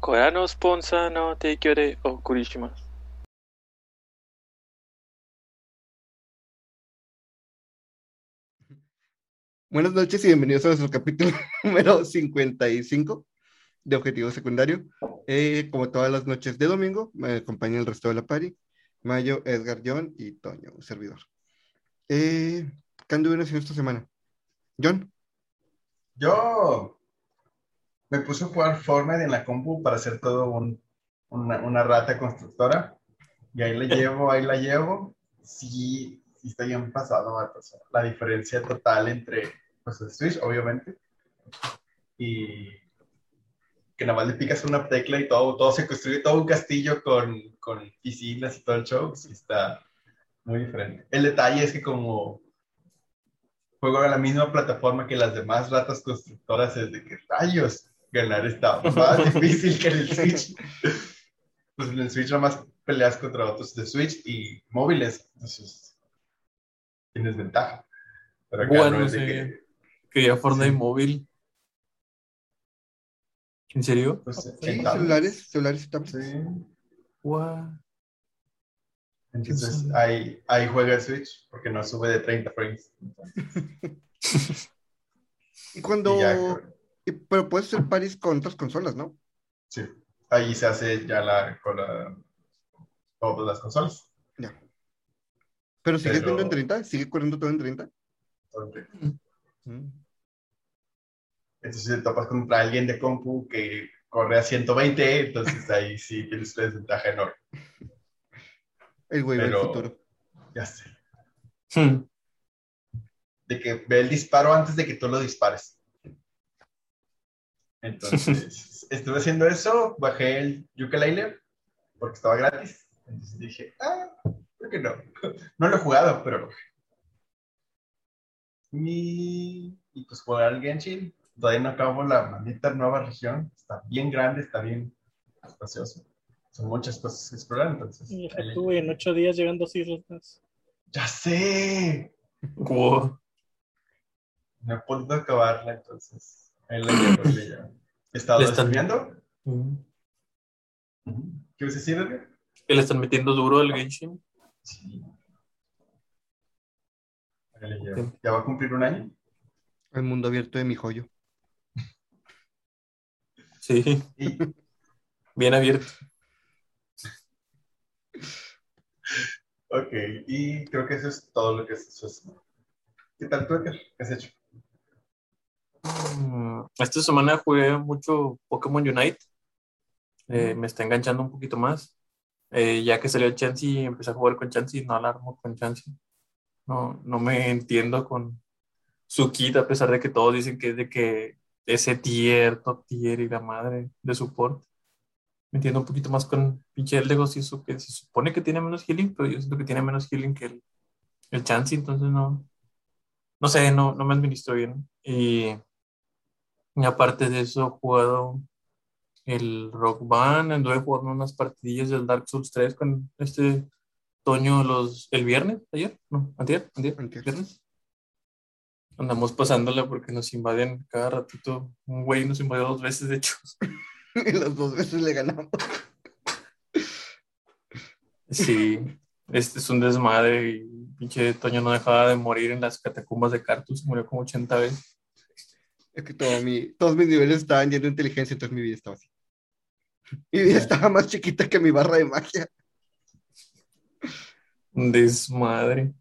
これのスポンサーの提供でお送りします。Buenas noches y bienvenidos a nuestro capítulo número 55 de Objetivo Secundario. Eh, como todas las noches de domingo, me acompaña el resto de la pari, Mayo, Edgar, John y Toño, un servidor. Eh, ¿Qué anduvieron haciendo esta semana? John, Yo me puse a jugar Fortnite en la compu para hacer todo un- una, una rata constructora. Y ahí la llevo, ahí la llevo. Sí, sí está bien pasado, o sea, La diferencia total entre pues, el Switch, obviamente. Y que nada más le picas una tecla y todo, todo se construye, todo un castillo con, con piscinas y todo el show. Sí está muy diferente. El detalle es que como juego a la misma plataforma que las demás ratas constructoras es de que rayos ganar está más difícil que en el Switch. Pues en el Switch nomás peleas contra otros de Switch y móviles, entonces tienes ventaja. Pero acá Bueno, no es de sí. que, Quería Fortnite Sí. móvil. ¿En serio? pues, sí, celulares, celulares y tablets. Sí. What? Entonces ahí, ahí juega el Switch porque no sube de 30 frames. Y cuando... Y ya, pero puedes hacer paris con otras consolas, ¿no? sí, ahí se hace ya la, con la, todas las consolas. Ya. Pero sigues Pero- viendo en 30, sigue corriendo todo en 30. Entonces, Mm. Entonces te topas contra alguien de compu que corre a 120, entonces ahí sí tienes una desventaja enorme. El güey del futuro. Ya sé. Hmm. De que ve el disparo antes de que tú lo dispares. Entonces, estuve haciendo eso, bajé el ukulele porque estaba gratis. Entonces dije, ah, ¿por qué no? No lo he jugado, pero lo. Y, y pues jugar al Genshin. Todavía no acabo la maldita nueva región. Está bien grande, está bien espacioso. Son muchas cosas que explorar, entonces. Y ahí tú, en ocho días llegan dos islas más. ¡Ya sé! Wow. No he podido acabarla, entonces. Ahí la llevo, ahí la llevo. He estado Le están- estudiando. Mm. ¿Qué vas a decir, Edgar? ¿Que le están metiendo duro al Genshin? Sí. Ahí. ¿Ya va a cumplir un año? El mundo abierto de mi joyo. Sí, Y bien abierto. Ok, y creo que eso es todo lo que es eso. es- ¿Qué tal tú, Edgar? ¿Qué has hecho? Esta semana jugué mucho Pokémon Unite. Eh, me está enganchando un poquito más. Eh, ya que salió Chansey, empecé a jugar con Chansey, no alarmo con Chansey. No, no me entiendo con su kit, a pesar de que todos dicen que es de que ese tier, top tier y la madre de support. Me entiendo un poquito más con pinche Eldegos y eso que se supone que tiene menos healing, pero yo siento que tiene menos healing que el, el Chansey, entonces no, no sé, no, no me administro bien. Y, y aparte de eso, he jugado el Rock Band, anduve jugando unas partidillas del Dark Souls 3 con este Toño los, el viernes, ayer, no, antier, antier, Antier. viernes. Andamos pasándola porque nos invaden cada ratito. Un güey nos invadió dos veces, de hecho. Y las dos veces le ganamos. Sí, este es un desmadre y pinche Toño no dejaba de morir en las catacumbas de Cartus, murió como 80 veces. Es que todo mi- todos mis niveles estaban de inteligencia, entonces mi vida estaba así. Mi vida estaba más chiquita que mi barra de magia. Desmadre.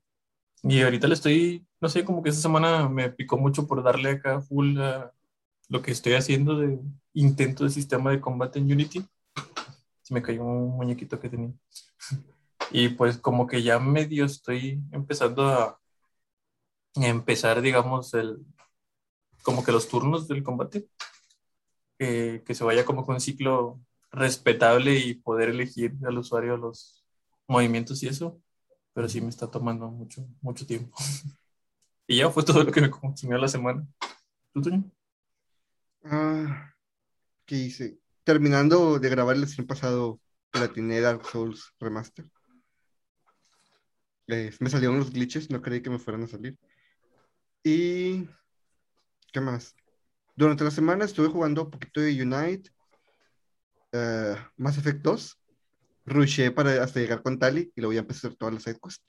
Y ahorita le estoy, no sé, como que esta semana me picó mucho por darle acá full a lo que estoy haciendo de intento de sistema de combate en Unity. Se me cayó un muñequito que tenía. Y pues como que ya medio estoy empezando a empezar, digamos, el, como que los turnos del combate. Que, que se vaya como con un ciclo respetable y poder elegir al usuario los movimientos y eso pero sí me está tomando mucho, mucho tiempo. y ya fue todo lo que me consumió la semana. ¿Tú, Toño? Ah, ¿qué hice? Terminando de grabar el stream pasado, platiné Dark Souls Remaster. Eh, me salieron los glitches, no creí que me fueran a salir. Y... ¿Qué más? Durante la semana estuve jugando un poquito de Unite. eh, Mass Effect 2, rushé para hasta llegar con Tali y ya empecé a hacer todas las side quests.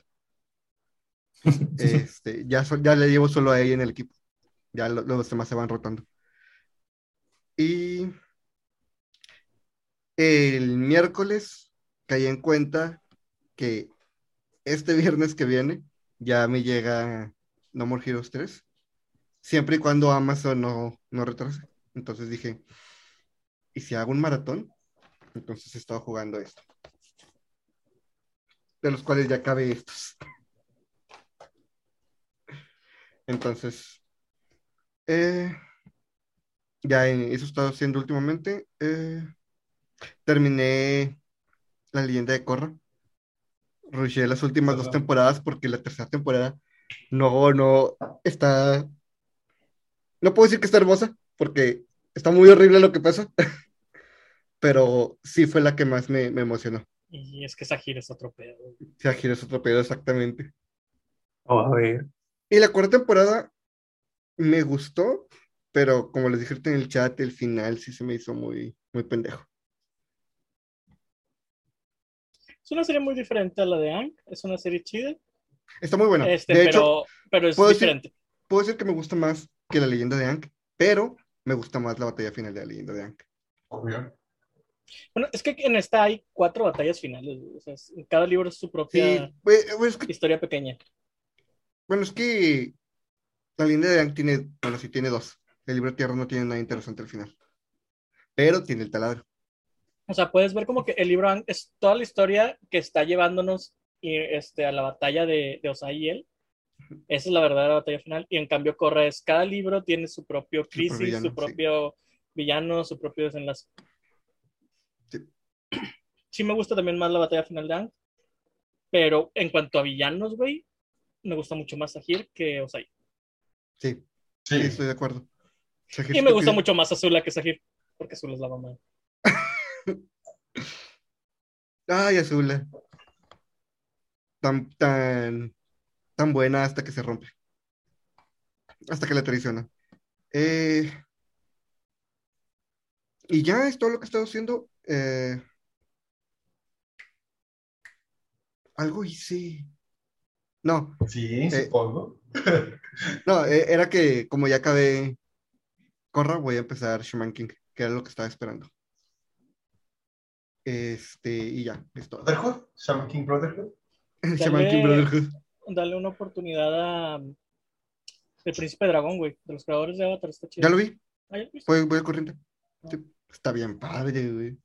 Este, ya, so- ya le llevo solo a ella en el equipo. Ya lo- los demás se van rotando. Y el miércoles caí en cuenta que este viernes que viene ya me llega No More Heroes 3, siempre y cuando Amazon no, no retrase. Entonces dije, ¿y si hago un maratón? Entonces he estado jugando esto. De los cuales ya acabé estos. Entonces, eh, ya eso he estado haciendo últimamente. Eh, terminé La leyenda de Korra. Rushé las últimas dos temporadas porque la tercera temporada no, no está. No puedo decir que está hermosa porque está muy horrible lo que pasa. Pero sí fue la que más me, me emocionó. Y es que Sahir es otro pedo. Se gira es otro pedo, exactamente. Oh, a ver. Y la cuarta temporada me gustó, pero como les dije en el chat, el final sí se me hizo muy, muy pendejo. Es una serie muy diferente a la de Ang. Es una serie chida. Está muy buena. Este, de pero, hecho, pero es puedo decir- diferente. puedo decir que me gusta más que la leyenda de Aang, pero me gusta más la batalla final de la leyenda de. Obvio. Bueno, es que en esta hay cuatro batallas finales. O sea, cada libro es su propia Sí, pues, pues, es que- historia pequeña. bueno, es que la leyenda de Aang tiene, bueno, sí tiene dos. El libro de tierra no tiene nada interesante al final, pero tiene el taladro. O sea, puedes ver como que el libro Ang es toda la historia que está llevándonos y, este, a la batalla de, de Osai y él. Esa es la verdadera batalla final. Y en cambio, Corra es cada libro tiene su propio crisis, villano, su sí. propio villano, su propio desenlace. Sí. Sí me gusta también más la batalla final de Ang. Pero en cuanto a villanos, güey, me gusta mucho más Sahir que Osai. Sí, Sí. estoy de acuerdo. Y me gusta mucho más Azula que Sahir, porque Azula es la mamá. Ay, Azula. Tan, tan, tan buena hasta que se rompe. Hasta que la traiciona. Eh, y ya es todo lo que he estado haciendo. Eh, algo hice. No, Sí, supongo. no, eh, era que como ya acabé Corra, voy a empezar Shaman King, que era lo que estaba esperando. Este, y ya, es todo. Brotherhood, Shaman King Brotherhood. Shaman King Brotherhood. Dale una oportunidad a El Príncipe Dragón, güey, de los creadores de Avatar, está chido. Ya lo vi, Ah, ¿ya lo viste? voy, voy al corriente. Sí, está bien padre, güey.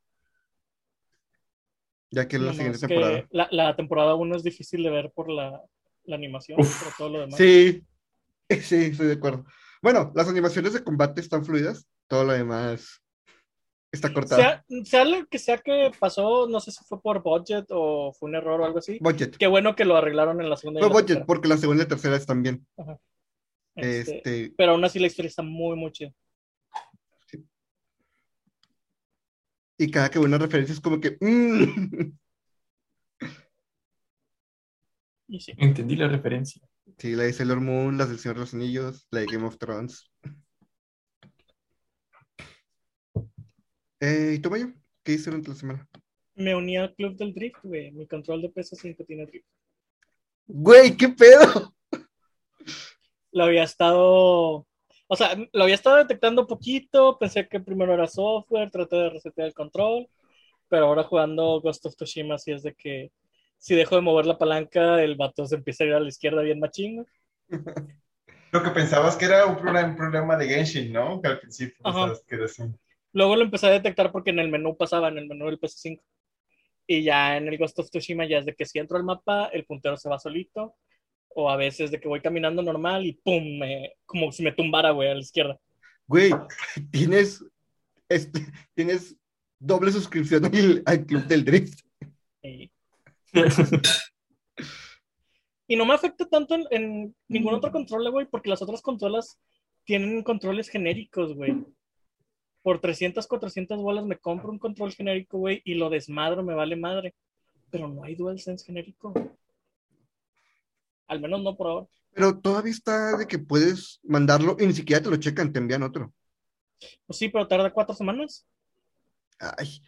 Ya que la Nomás siguiente temporada. La, la temporada 1 es difícil de ver por la, la animación, Uf. pero todo lo demás. Sí, sí, estoy de acuerdo. Bueno, las animaciones de combate están fluidas, todo lo demás está cortado. Sea, sea lo que sea que pasó, no sé si fue por budget o fue un error o algo así. Budget. Qué bueno que lo arreglaron en la segunda y Fue la budget, tercera. porque la segunda y la tercera están bien. Este, Este, Pero aún así la historia está muy, muy chida. y cada que una referencia es como que. mm. Y sí. Entendí la referencia. Sí, la de Sailor Moon, las del Señor de los Anillos, la de Game of Thrones. Eh, ¿y tú, Mayo? ¿Qué hiciste durante la semana? Me uní al club del drift, güey. Mi control de PS5 tiene drift. Güey, ¿qué pedo? Lo había estado. O sea, lo había estado detectando poquito. Pensé que primero era software, traté de resetear el control. Pero ahora jugando Ghost of Tsushima, sí es de que si dejo de mover la palanca, el vato se empieza a ir a la izquierda bien machín. Lo que pensabas que era un problema, un problema de Genshin, ¿no? Que al principio Ajá. pensabas que era así. Luego lo empecé a detectar porque en el menú pasaba, en el menú del PS5. Y ya en el Ghost of Tsushima ya es de que si entro al mapa, el puntero se va solito. O a veces de que voy caminando normal y pum, me- como si me tumbara, güey, a la izquierda. Güey, tienes, este, tienes doble suscripción al, al Club del Drift. Y, y no me afecta tanto en, en ningún otro control, güey, porque las otras consolas tienen controles genéricos, güey. Por 300, 400 bolas me compro un control genérico, güey, y lo desmadro, me vale madre. Pero no hay DualSense genérico. Al menos no por ahora. Pero todavía está de que puedes mandarlo y ni siquiera te lo checan, te envían otro. Pues sí, pero tarda cuatro semanas. Ay,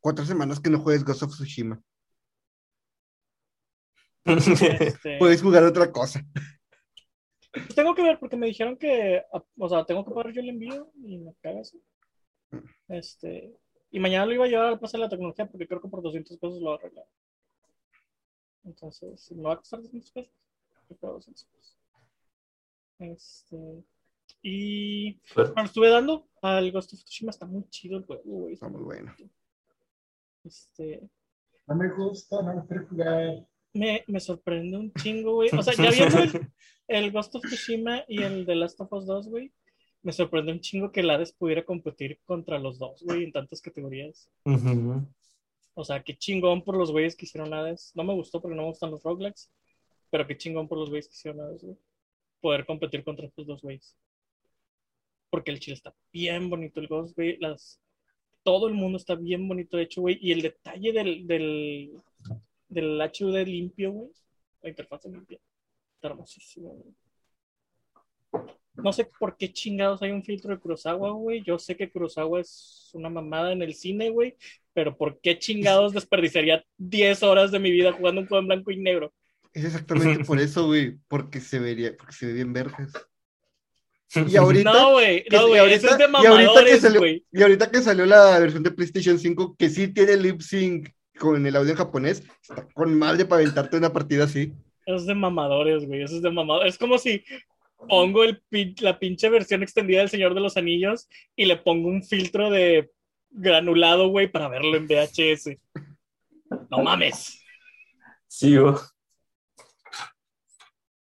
cuatro semanas que no juegues Ghost of Tsushima. Este, Puedes jugar otra cosa. Pues tengo que ver porque me dijeron que, o sea, tengo que pagar yo el envío y me caga eso. Este, y mañana lo iba a llevar al pase de la tecnología porque creo que por 200 pesos lo va a arreglar. Entonces, si me va a costar 200 pesos, yo pago 200 pesos. Este, y bueno, estuve dando al Ghost of Tsushima, está muy chido el juego, güey. Está muy bueno. Este, No me gusta, no me quiero jugar. Me, me sorprende un chingo, güey. O sea, ya viendo el, el Ghost of Tsushima y el de Last of Us 2, güey, me sorprende un chingo que el Hades pudiera competir contra los dos, güey, en tantas categorías. O sea, qué chingón por los güeyes que hicieron Hades. No me gustó porque no me gustan los roguelikes, pero qué chingón por los güeyes que hicieron Hades, güey. Poder competir contra estos dos güeyes. Porque el chile está bien bonito, el Ghost, güey. Las... Todo el mundo está bien bonito de hecho, güey. Y el detalle del, del, del HUD limpio, güey. La interfaz limpia. Está hermosísimo, güey. No sé por qué chingados hay un filtro de Kurosawa, güey. Yo sé que Kurosawa es una mamada en el cine, güey. Pero ¿por qué chingados desperdiciaría 10 horas de mi vida jugando un juego en blanco y negro? Es exactamente por eso, güey. Porque se vería, porque se ve bien vergas. Y ahorita, No, güey. No, y güey. ahorita- Eso es de y ahorita que mamadores, salió- y ahorita que salió la versión de PlayStation 5, que sí tiene lip sync con el audio en japonés, está con madre para aventarte una partida así. Eso es de mamadores, güey. Eso es de mamadores. Es como si pongo el pin- la pinche versión extendida del Señor de los Anillos y le pongo un filtro de granulado, güey, para verlo en VHS. No mames. Sí.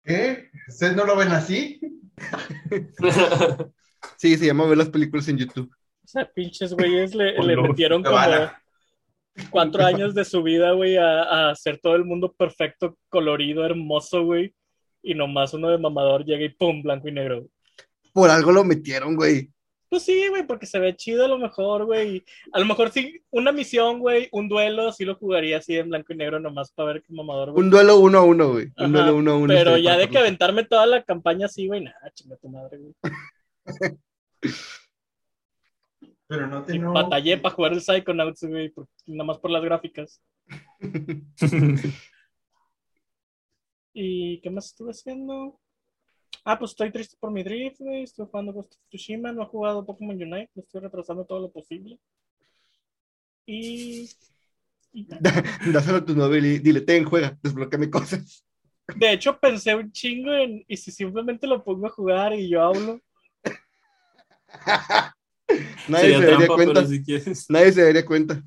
¿Qué? ¿Ustedes no lo ven así? Sí, se llama ver las películas en YouTube. O sea, pinches güeyes le, Oh, le no. metieron como. Cuatro años de su vida, güey, a, a hacer todo el mundo perfecto, colorido, hermoso, güey. Y nomás uno de mamador llega y pum, blanco y negro. Por algo lo metieron, güey. Pues sí, güey, porque se ve chido a lo mejor, güey. A lo mejor sí, una misión, güey, un duelo, sí lo jugaría así en blanco y negro nomás para ver qué mamador, güey. Un duelo uno a uno, güey. Un duelo uno a uno. Pero ya de que aventarme toda la campaña así, güey, nada, chinga tu madre, güey. Pero no te no. batallé para jugar el Psychonauts, güey, por- nada más por las gráficas. ¿Y qué más estuve haciendo? Ah, pues estoy triste por mi drift, güey. Estoy jugando Ghost of Tsushima. No he jugado Pokémon Unite. Lo estoy retrasando todo lo posible. Y. y. Dáselo a tu novia y dile, ten, juega, desbloqueame cosas. De hecho, pensé un chingo en. ¿Y si simplemente lo pongo a jugar y yo hablo? Nadie Sería se daría trampa, cuenta. pero si quieres. Nadie se daría cuenta.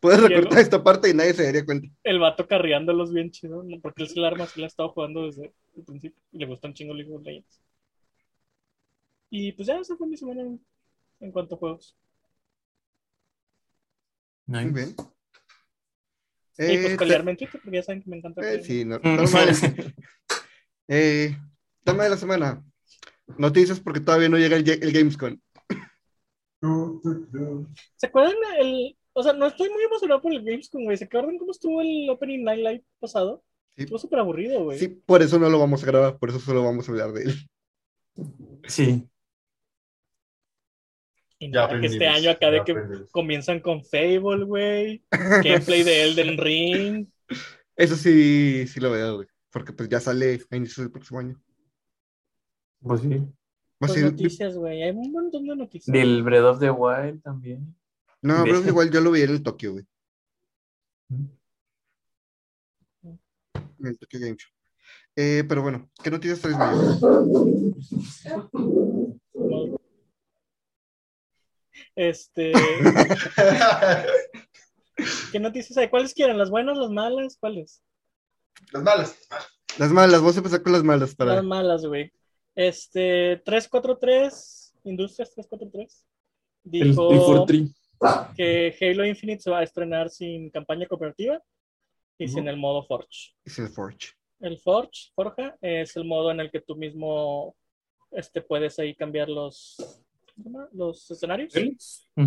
Puedes Diego. recortar esta parte y nadie se daría cuenta. El vato carreándolos bien chido. ¿no? Porque él se la arma, sí la ha estado jugando desde el principio. Y le gusta un chingo League of Legends. Y pues ya, esa fue mi semana en, en cuanto a juegos. Nice. Muy bien. y pues Eh, pelearme en Twitter, porque ya saben que me encanta. eh, sí, no- normal. Eh, tema de la semana. Noticias porque todavía no llega el, el Gamescom. ¿Se acuerdan el, o sea, no estoy muy emocionado por el Gamescom, güey. ¿Se acuerdan cómo estuvo el Opening Night Live pasado? Sí. Estuvo súper aburrido, güey. Sí, por eso no lo vamos a grabar, por eso solo vamos a hablar de él. Sí. Y Ya que este año acá de que aprendimos. comienzan con Fable, güey. Gameplay de Elden Ring. Eso sí, sí lo veo, güey. Porque pues ya sale a inicios del próximo año. Pues sí. Pues ser- noticias, güey. Hay un montón de noticias. Del Breath of the Wild también. No, pero de- igual yo lo vi en el Tokio, güey. En el Tokyo Game Show. Eh, pero bueno, ¿qué noticias traes, Mario? Este, ¿qué noticias hay? ¿Cuáles quieren? ¿Las buenas, las malas? ¿Cuáles? Las malas. Las malas, vamos a empezar con las malas para. Las malas, güey. Este, 343, Industrias 343, El, dijo el que Halo Infinite se va a estrenar sin campaña cooperativa y sin el modo Forge. Es el Forge. El Forge, Forja, es el modo en el que tú mismo este, puedes ahí cambiar los, los escenarios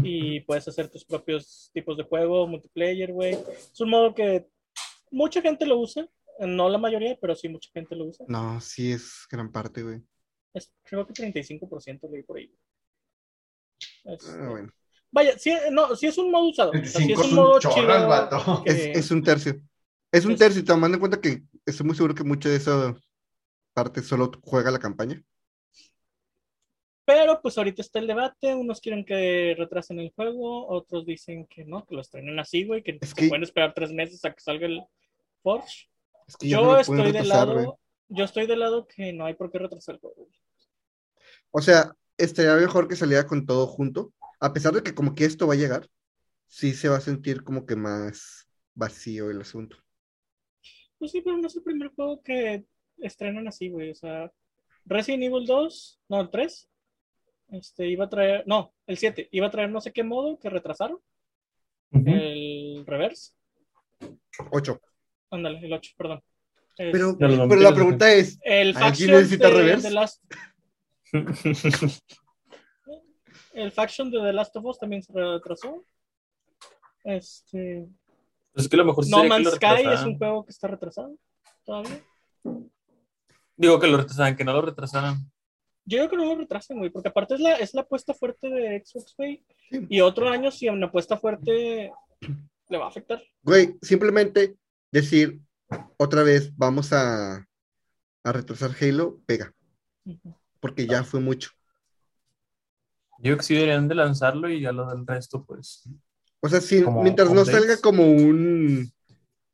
y puedes hacer tus propios tipos de juego, multiplayer, güey. Es un modo que mucha gente lo usa, no la mayoría, pero sí mucha gente lo usa. No, sí es gran parte, güey. Es, creo que 35% leí por ahí. Este, Ah, bueno. Vaya, sí, no, sí es un modo usado. O sea, sí 25 es es un modo chido. el vato. que- Es, es un tercio. Es un Es- tercio, tomando en cuenta que estoy muy seguro que mucho de esa parte solo juega la campaña. Pero pues ahorita está el debate, unos quieren que retrasen el juego, otros dicen que no, que lo estrenen así, güey, que Es se pueden esperar tres meses a que salga el Forge. Es que Yo no estoy del retrasar, lado, yo estoy del lado que no hay por qué retrasar el juego. güey. O sea, estaría mejor que saliera con todo junto. A pesar de que como que esto va a llegar, sí se va a sentir como que más vacío el asunto. Pues sí, pero no es el primer juego que estrenan así, güey. O sea, Resident Evil 2, no, el 3, este, iba a traer, no, el 7, iba a traer no sé qué modo que retrasaron, el reverse, Ocho. ándale, el 8, perdón. Es- Pero, lo pero la pregunta es, el ¿alguien necesita de, reverse? Last, el faction de The Last of Us también se retrasó. Este, Pues es que lo mejor No Man's lo Sky es un juego que está retrasado todavía. Digo que lo retrasaran, que no lo retrasaran. Yo creo que no lo retrasen, güey, porque aparte es la, es la apuesta fuerte de Xbox, güey. Y otro año, si una apuesta fuerte le va a afectar. güey, simplemente decir otra vez, vamos a, a retrasar Halo, pega. Porque ya fue mucho. Yo creo que sí deberían de lanzarlo y a lo del resto, pues. O sea, si, Como mientras no salga como un.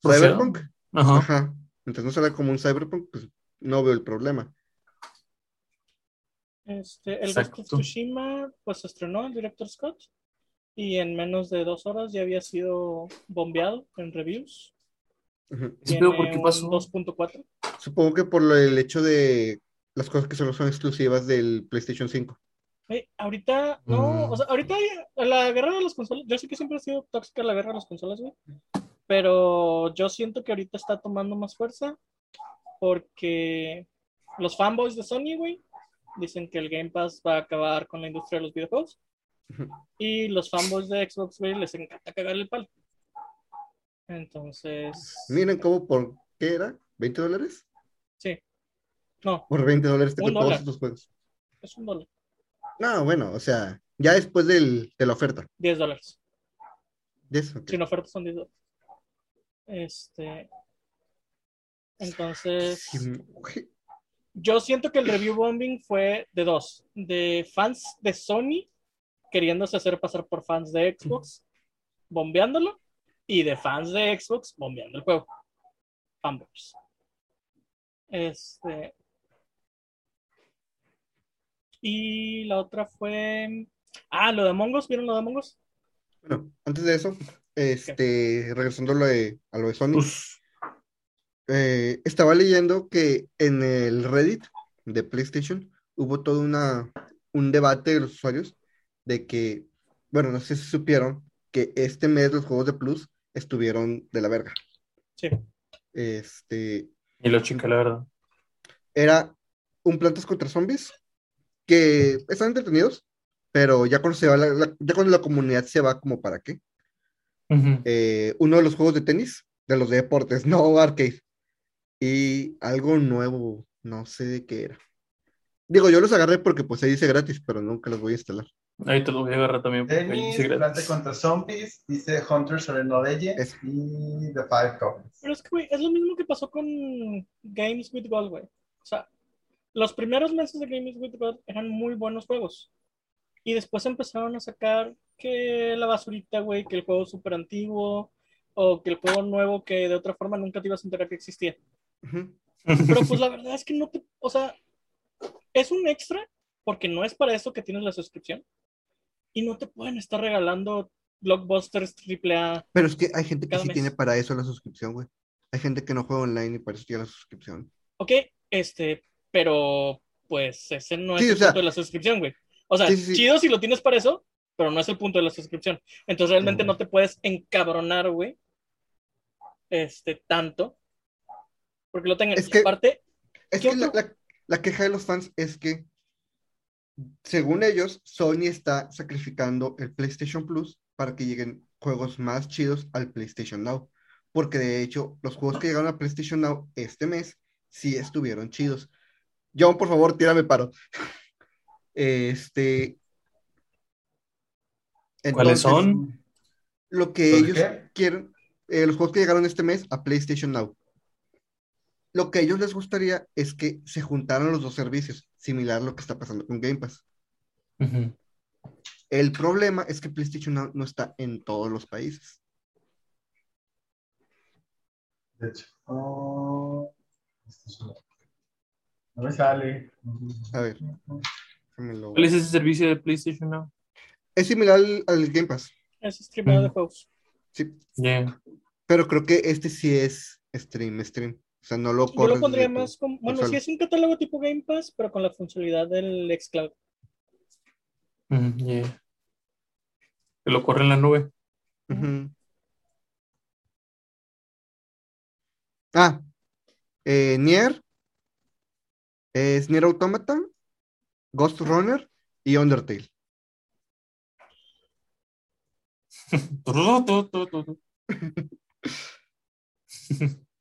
Cyberpunk, Ajá. ajá, mientras no salga como un Cyberpunk, pues no veo el problema. Este, el Ghost of. Tsushima, pues se estrenó el Director Scott. Y en menos de dos horas ya había sido bombeado en reviews. Sí, pero ¿por qué pasó? 2.4. Supongo que por el hecho de las cosas que solo son exclusivas del PlayStation 5. Güey, ahorita, no, Mm. o sea, ahorita la guerra de las consolas, yo sé que siempre ha sido tóxica la guerra de las consolas, güey, pero yo siento que ahorita está tomando más fuerza porque los fanboys de Sony, güey, dicen que el Game Pass va a acabar con la industria de los videojuegos y los fanboys de Xbox, güey, les encanta cagar el palo. Entonces, Miren cómo por qué era, ¿20 dólares? sí, no, Por 20 dólares tengo Un todos estos juegos. es un dólar, No, bueno, o sea, ya después del, de la oferta. 10 dólares. Yes, ok. Sin ofertas son 10 dólares. Este. Entonces, Sí, yo siento que el review bombing fue de dos: de fans de Sony queriéndose hacer pasar por fans de Xbox, bombeándolo, y de fans de Xbox bombeando el juego. Fanboys. Este. Y la otra fue. Ah, lo de Among Us, ¿vieron lo de Among Us? Bueno, antes de eso, este, regresando a lo de, a lo de Sony, eh, estaba leyendo que en el Reddit de PlayStation hubo todo una, un debate de los usuarios de que, bueno, no sé si supieron que este mes los juegos de Plus estuvieron de la verga. Sí. Este, y lo chingue, la verdad. era un Plantas contra Zombies que están entretenidos, pero ya cuando se va la, la- ya cuando la comunidad se va como para qué. Ujú. Eh, uno de los juegos de tenis, de los de deportes, no arcade. Y algo nuevo, no sé de qué era. Digo, yo los agarré porque pues ahí dice gratis, pero nunca los voy a instalar. Ahí te lo voy a agarrar también. porque ahí Tenis, dice gratis. Planta contra Zombies, dice Hunters Arena Legends Eso. y The Five Copies. Pero es que, güey, es lo mismo que pasó con Games with Gold, güey. O sea, los primeros meses de Games with Gold eran muy buenos juegos. Y después empezaron a sacar que la basurita, güey, que el juego súper antiguo, o que el juego nuevo que de otra forma nunca te ibas a enterar que existía. Pero pues la verdad es que no te, o sea, es un extra porque no es para eso que tienes la suscripción. Y no te pueden estar regalando blockbusters AAA. Pero es que hay gente que sí mes. tiene para eso la suscripción, güey. Hay gente que no juega online y para eso tiene la suscripción. Ok, este, pero pues ese no es Sí, el o sea- punto de la suscripción, güey. O sea, Sí, chido si lo tienes para eso, pero no es el punto de la suscripción. Entonces realmente no te puedes encabronar, güey. Este, tanto. Porque lo tengan. Es que- aparte, Es ¿Qué que la, la- la queja de los fans es que, según ellos, Sony está sacrificando el PlayStation Plus para que lleguen juegos más chidos al PlayStation Now. Porque de hecho, los juegos que llegaron a PlayStation Now este mes sí estuvieron chidos. John, por favor, tírame paro. Este. ¿Cuáles son? Lo que ¿Los ellos qué? quieren, eh, los juegos que llegaron este mes a PlayStation Now. Lo que a ellos les gustaría es que se juntaran los dos servicios, similar a lo que está pasando con Game Pass. El problema es que PlayStation Now no está en todos los países. De hecho. Oh, es No me sale. A ver, lo- ¿Cuál es ese servicio de PlayStation Now? Es similar al, al Game Pass, Es streamado de Mm. juegos. sí, Yeah. pero creo que este sí es stream, stream. O sea, no lo Yo lo pondría tu más como, bueno, sí es un catálogo tipo Game Pass, pero con la funcionalidad del xCloud. Yeah. Que lo corre en la nube. Ah, eh, Nier, es Nier Automata, Ghost Runner y Undertale.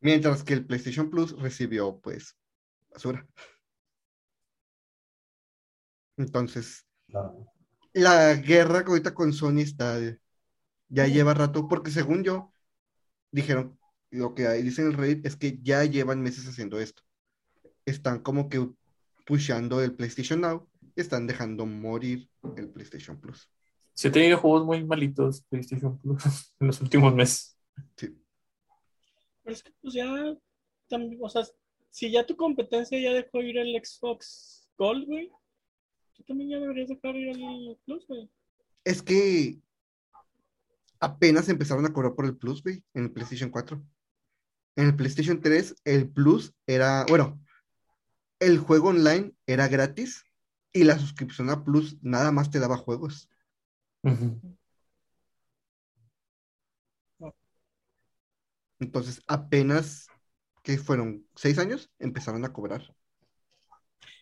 Mientras que el PlayStation Plus recibió, pues, basura. Entonces, la guerra que ahorita con Sony está, ya lleva rato, porque según yo, dijeron, lo que ahí dicen en el Reddit es que ya llevan meses haciendo esto. Están como que pushando el PlayStation Now, y están dejando morir el PlayStation Plus. Sí, ha tenido juegos muy malitos PlayStation Plus en los últimos meses. Sí. Pero es que pues ya, también, o sea, si ya tu competencia ya dejó ir el Xbox Gold, güey, tú también ya deberías dejar ir el Plus, güey. Es que apenas empezaron a cobrar por el Plus, güey, en el PlayStation 4. En el PlayStation 3, el Plus era, bueno, el juego online era gratis y la suscripción a Plus nada más te daba juegos. Entonces, apenas, que fueron? ¿Seis años? Empezaron a cobrar.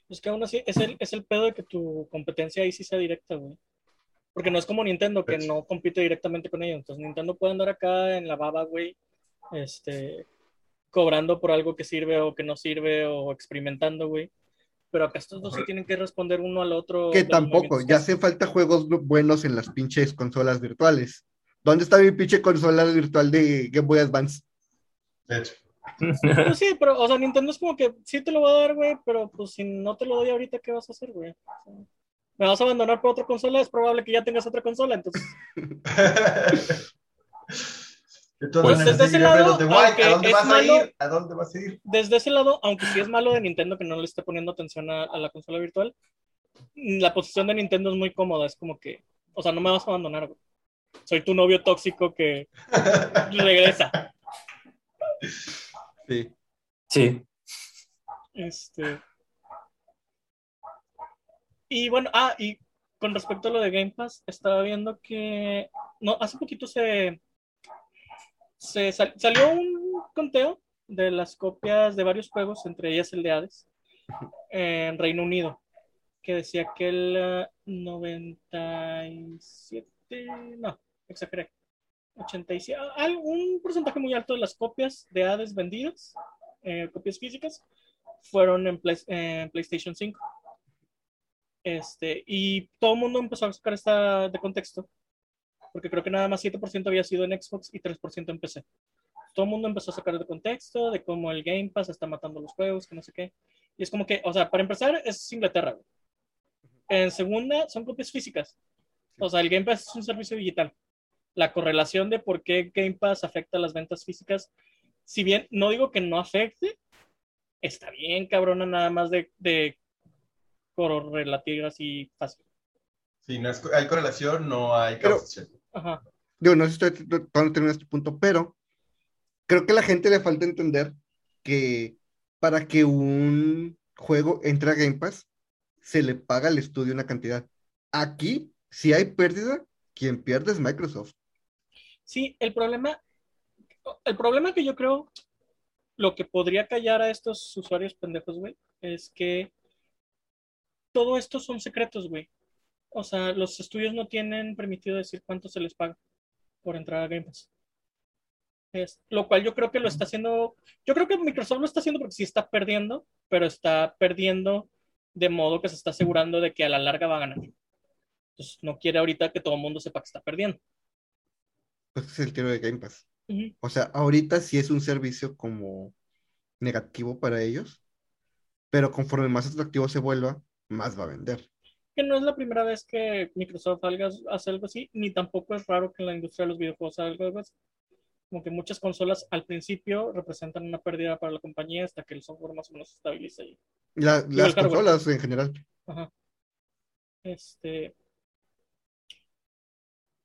Es que aún así, es el, es el pedo de que tu competencia ahí sí sea directa, güey. Porque no es como Nintendo, que Pues- no compite directamente con ellos. Entonces, Nintendo puede andar acá en la baba, güey, este, cobrando por algo que sirve o que no sirve o experimentando, güey. Pero acá estos dos sí tienen que responder uno al otro. Que tampoco, ya hacen falta juegos bu- buenos en las pinches consolas virtuales. ¿Dónde está mi pinche consola virtual de Game Boy Advance? De hecho. Pues sí, pero, o sea, Nintendo es como que sí te lo va a dar, güey, pero pues si no te lo doy ahorita, ¿qué vas a hacer, güey? O sea, me vas a abandonar por otra consola, es probable que ya tengas otra consola, entonces, Entonces, Pues desde ese lado, the Wild, ¿a aunque dónde es vas a malo- ir? ¿A dónde vas a ir? desde ese lado, aunque sí es malo de Nintendo que no le esté poniendo atención a, a la consola virtual, la posición de Nintendo es muy cómoda, es como que, o sea, no me vas a abandonar, güey. Soy tu novio tóxico que regresa. Sí. Sí. Este. Y bueno, ah, y con respecto a lo de Game Pass, estaba viendo que no, hace poquito se, se sal- salió un conteo de las copias de varios juegos, entre ellas el de Hades, en Reino Unido, que decía que el eh, 97, no, exageré, 87, al- un porcentaje muy alto de las copias de Hades vendidas, eh, copias físicas, fueron en PlayStation 5. Este, y todo el mundo empezó a sacar esta de contexto, porque creo que nada más 7% había sido en Xbox y 3% en PC. Todo el mundo empezó a sacar de contexto de cómo el Game Pass está matando los juegos, que no sé qué. Y es como que, o sea, para empezar, es Inglaterra. güey. En segunda, son copias físicas. O sea, el Game Pass es un servicio digital. La correlación de por qué Game Pass afecta a las ventas físicas, si bien no digo que no afecte, está bien cabrona nada más de, de correlativa así fácil. Si no es- hay correlación, no hay Pero- causación. Ajá. Digo, no sé si estoy no termino este punto, pero creo que a la gente le falta entender que para que un juego entre a Game Pass, se le paga al estudio una cantidad. Aquí, si hay pérdida, quien pierde es Microsoft. Sí, el problema, el problema que yo creo, lo que podría callar a estos usuarios pendejos, güey, es que todo esto son secretos, güey. O sea, los estudios no tienen permitido decir cuánto se les paga por entrar a Game Pass. Es, lo cual yo creo que lo está haciendo, yo creo que Microsoft lo está haciendo porque sí está perdiendo, pero está perdiendo de modo que se está asegurando de que a la larga va a ganar. Entonces no quiere ahorita que todo el mundo sepa que está perdiendo. Pues es el tiro de Game Pass. O sea, ahorita sí es un servicio como negativo para ellos, pero conforme más atractivo se vuelva, más va a vender. Que no es la primera vez que Microsoft haga, hace algo así, ni tampoco es raro que en la industria de los videojuegos haga algo así. Como que muchas consolas al principio representan una pérdida para la compañía hasta que el software más o menos se estabiliza. Y, La- las consolas en general. ajá. Este.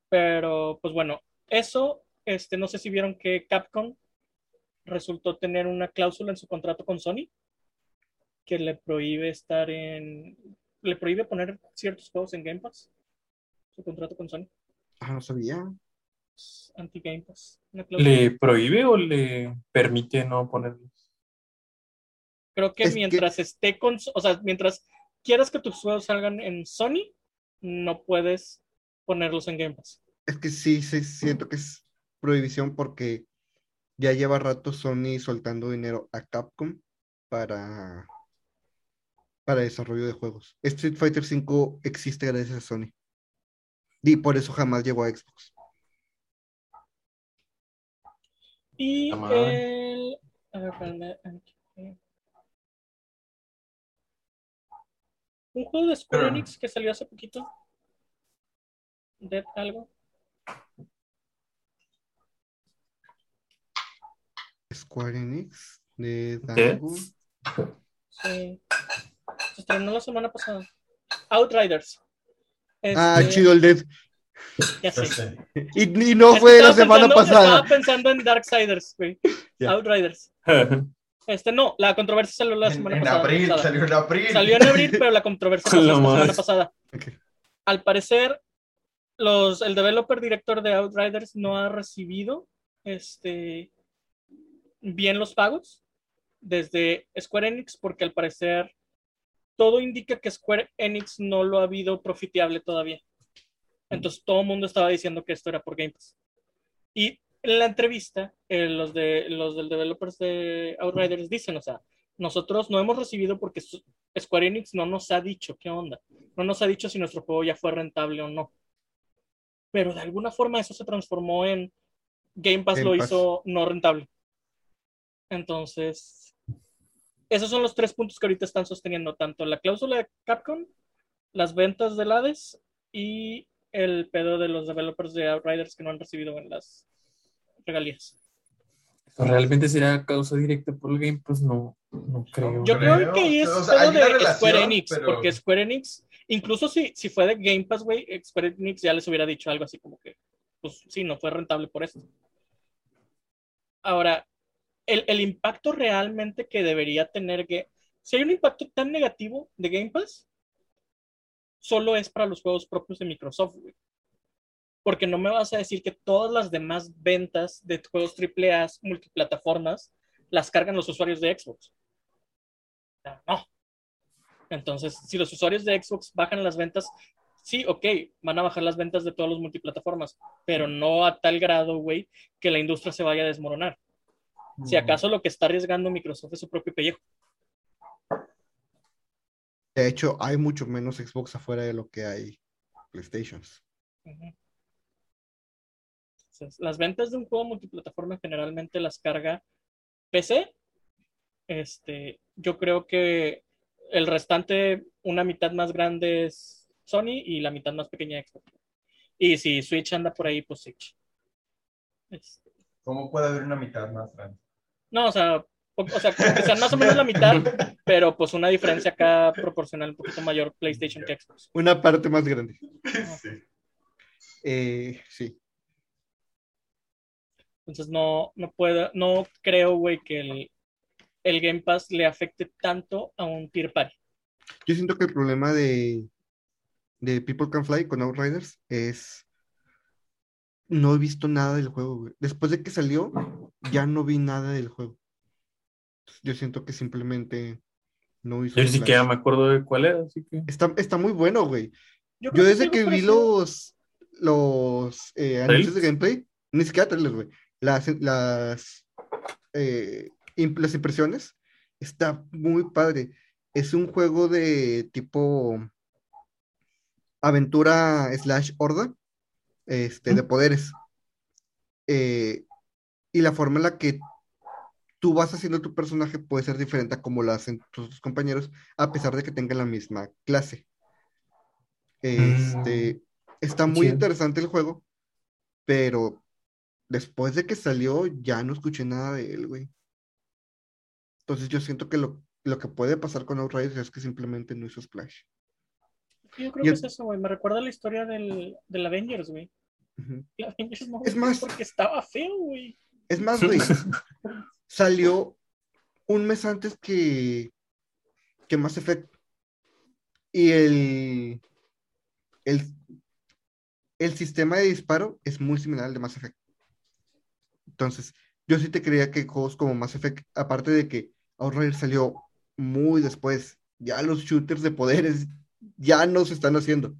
Pero, pues bueno, eso, este, no sé si vieron que Capcom resultó tener una cláusula en su contrato con Sony que le prohíbe estar en. Le prohíbe poner ciertos juegos en Game Pass. Su contrato con Sony. Ah, no sabía. Anti-Game Pass. ¿Le prohíbe o le permite no ponerlos? Creo que Es que- mientras esté con. O sea, mientras quieras que tus juegos salgan en Sony, no puedes ponerlos en Game Pass. Es que sí, sí, siento que es prohibición porque ya lleva rato Sony soltando dinero a Capcom para, para desarrollo de juegos. Street Fighter V existe gracias a Sony. Y por eso jamás llegó a Xbox. Y el. A ver, espérame, aquí. Un juego de Square Enix que salió hace poquito. Dead algo. Square Enix de. Dango. Sí. Se estrenó la semana pasada. Outriders. Ah, Este, chido el Dead. Ya sé. Este, Y, y no fue la semana pensando- pasada. Estaba pensando en Darksiders, güey. Outriders. Este no, la controversia salió la en, semana en pasada. abril, pasada. salió en abril. Salió en abril, pero la controversia pasó La semana pasada. Al parecer, los, el developer director de Outriders no ha recibido este, bien los pagos desde Square Enix, porque al parecer todo indica que Square Enix no lo ha habido profiteable todavía. Entonces todo el mundo estaba diciendo que esto era por Game Pass. Y en la entrevista, eh, los, de, los del developers de Outriders dicen, o sea, nosotros no hemos recibido porque Square Enix no nos ha dicho qué onda. No nos ha dicho si nuestro juego ya fue rentable o no. Pero de alguna forma eso se transformó en Game Pass Game lo Pass. hizo no rentable. Entonces, esos son los tres puntos que ahorita están sosteniendo tanto la cláusula de Capcom, las ventas del Hades y el pedo de los developers de Outriders que no han recibido en las regalías. ¿Realmente será causa directa por el game? Pues no, no creo. Yo creo. creo que es O sea, pedo de relación, Square Enix, pero- porque Square Enix, incluso si, si fue de Game Pass, güey, Square Enix ya les hubiera dicho algo así como que, pues sí, no fue rentable por esto. Ahora, el, impacto realmente que debería tener que, si hay un impacto tan negativo de Game Pass, solo es para los juegos propios de Microsoft. Porque no me vas a decir que todas las demás ventas de juegos AAA multiplataformas las cargan los usuarios de Xbox. No. Entonces, si los usuarios de Xbox bajan las ventas, sí, ok, van a bajar las ventas de todas las multiplataformas, pero no a tal grado, güey, que la industria se vaya a desmoronar. Si acaso lo que está arriesgando Microsoft es su propio pellejo. De hecho, hay mucho menos Xbox afuera de lo que hay PlayStations. Entonces, las ventas de un juego multiplataforma generalmente las carga PC. Este, yo creo que el restante, una mitad más grande es Sony y la mitad más pequeña Xbox. Y si Switch anda por ahí, pues Switch. Este, ¿Cómo puede haber una mitad más grande? No, o sea, o, o sea, que sean más o menos la mitad, pero pues una diferencia acá proporcional un poquito mayor PlayStation que Xbox. Una parte más grande. Sí. Eh, sí. Entonces no, no puedo, no creo, güey, que el, el Game Pass le afecte tanto a un tier party. Yo siento que el problema de, de People Can Fly con Outriders es no he visto nada del juego, güey. Después de que salió, ya no vi nada del juego. Yo siento que simplemente no hizo Yo ni siquiera me acuerdo de cuál era, así que. Está, está muy bueno, güey. Yo, desde que vi los, los eh, anuncios de gameplay, ni siquiera trailers, güey. Las, las, eh, imp- las impresiones, está muy padre. Es un juego de tipo aventura slash horda este, de poderes. Eh, y la forma en la que tú vas haciendo tu personaje puede ser diferente a como lo hacen tus compañeros, a pesar de que tengan la misma clase. Este, está muy interesante el juego, pero después de que salió ya no escuché nada de él, güey. Entonces yo siento que lo, lo que puede pasar con Outriders es que simplemente no hizo Splash. Yo creo Y que el- es eso, güey. Me recuerda a la historia del, del Avengers, güey. Ujú. El Avengers no Es más- porque estaba feo, güey. Es más, güey, salió un mes antes que, que Mass Effect. Y el, el, el sistema de disparo es muy similar al de Mass Effect. Entonces, yo sí te creía que juegos como Mass Effect, aparte de que Outriders salió muy después, ya los shooters de poderes ya no se están haciendo.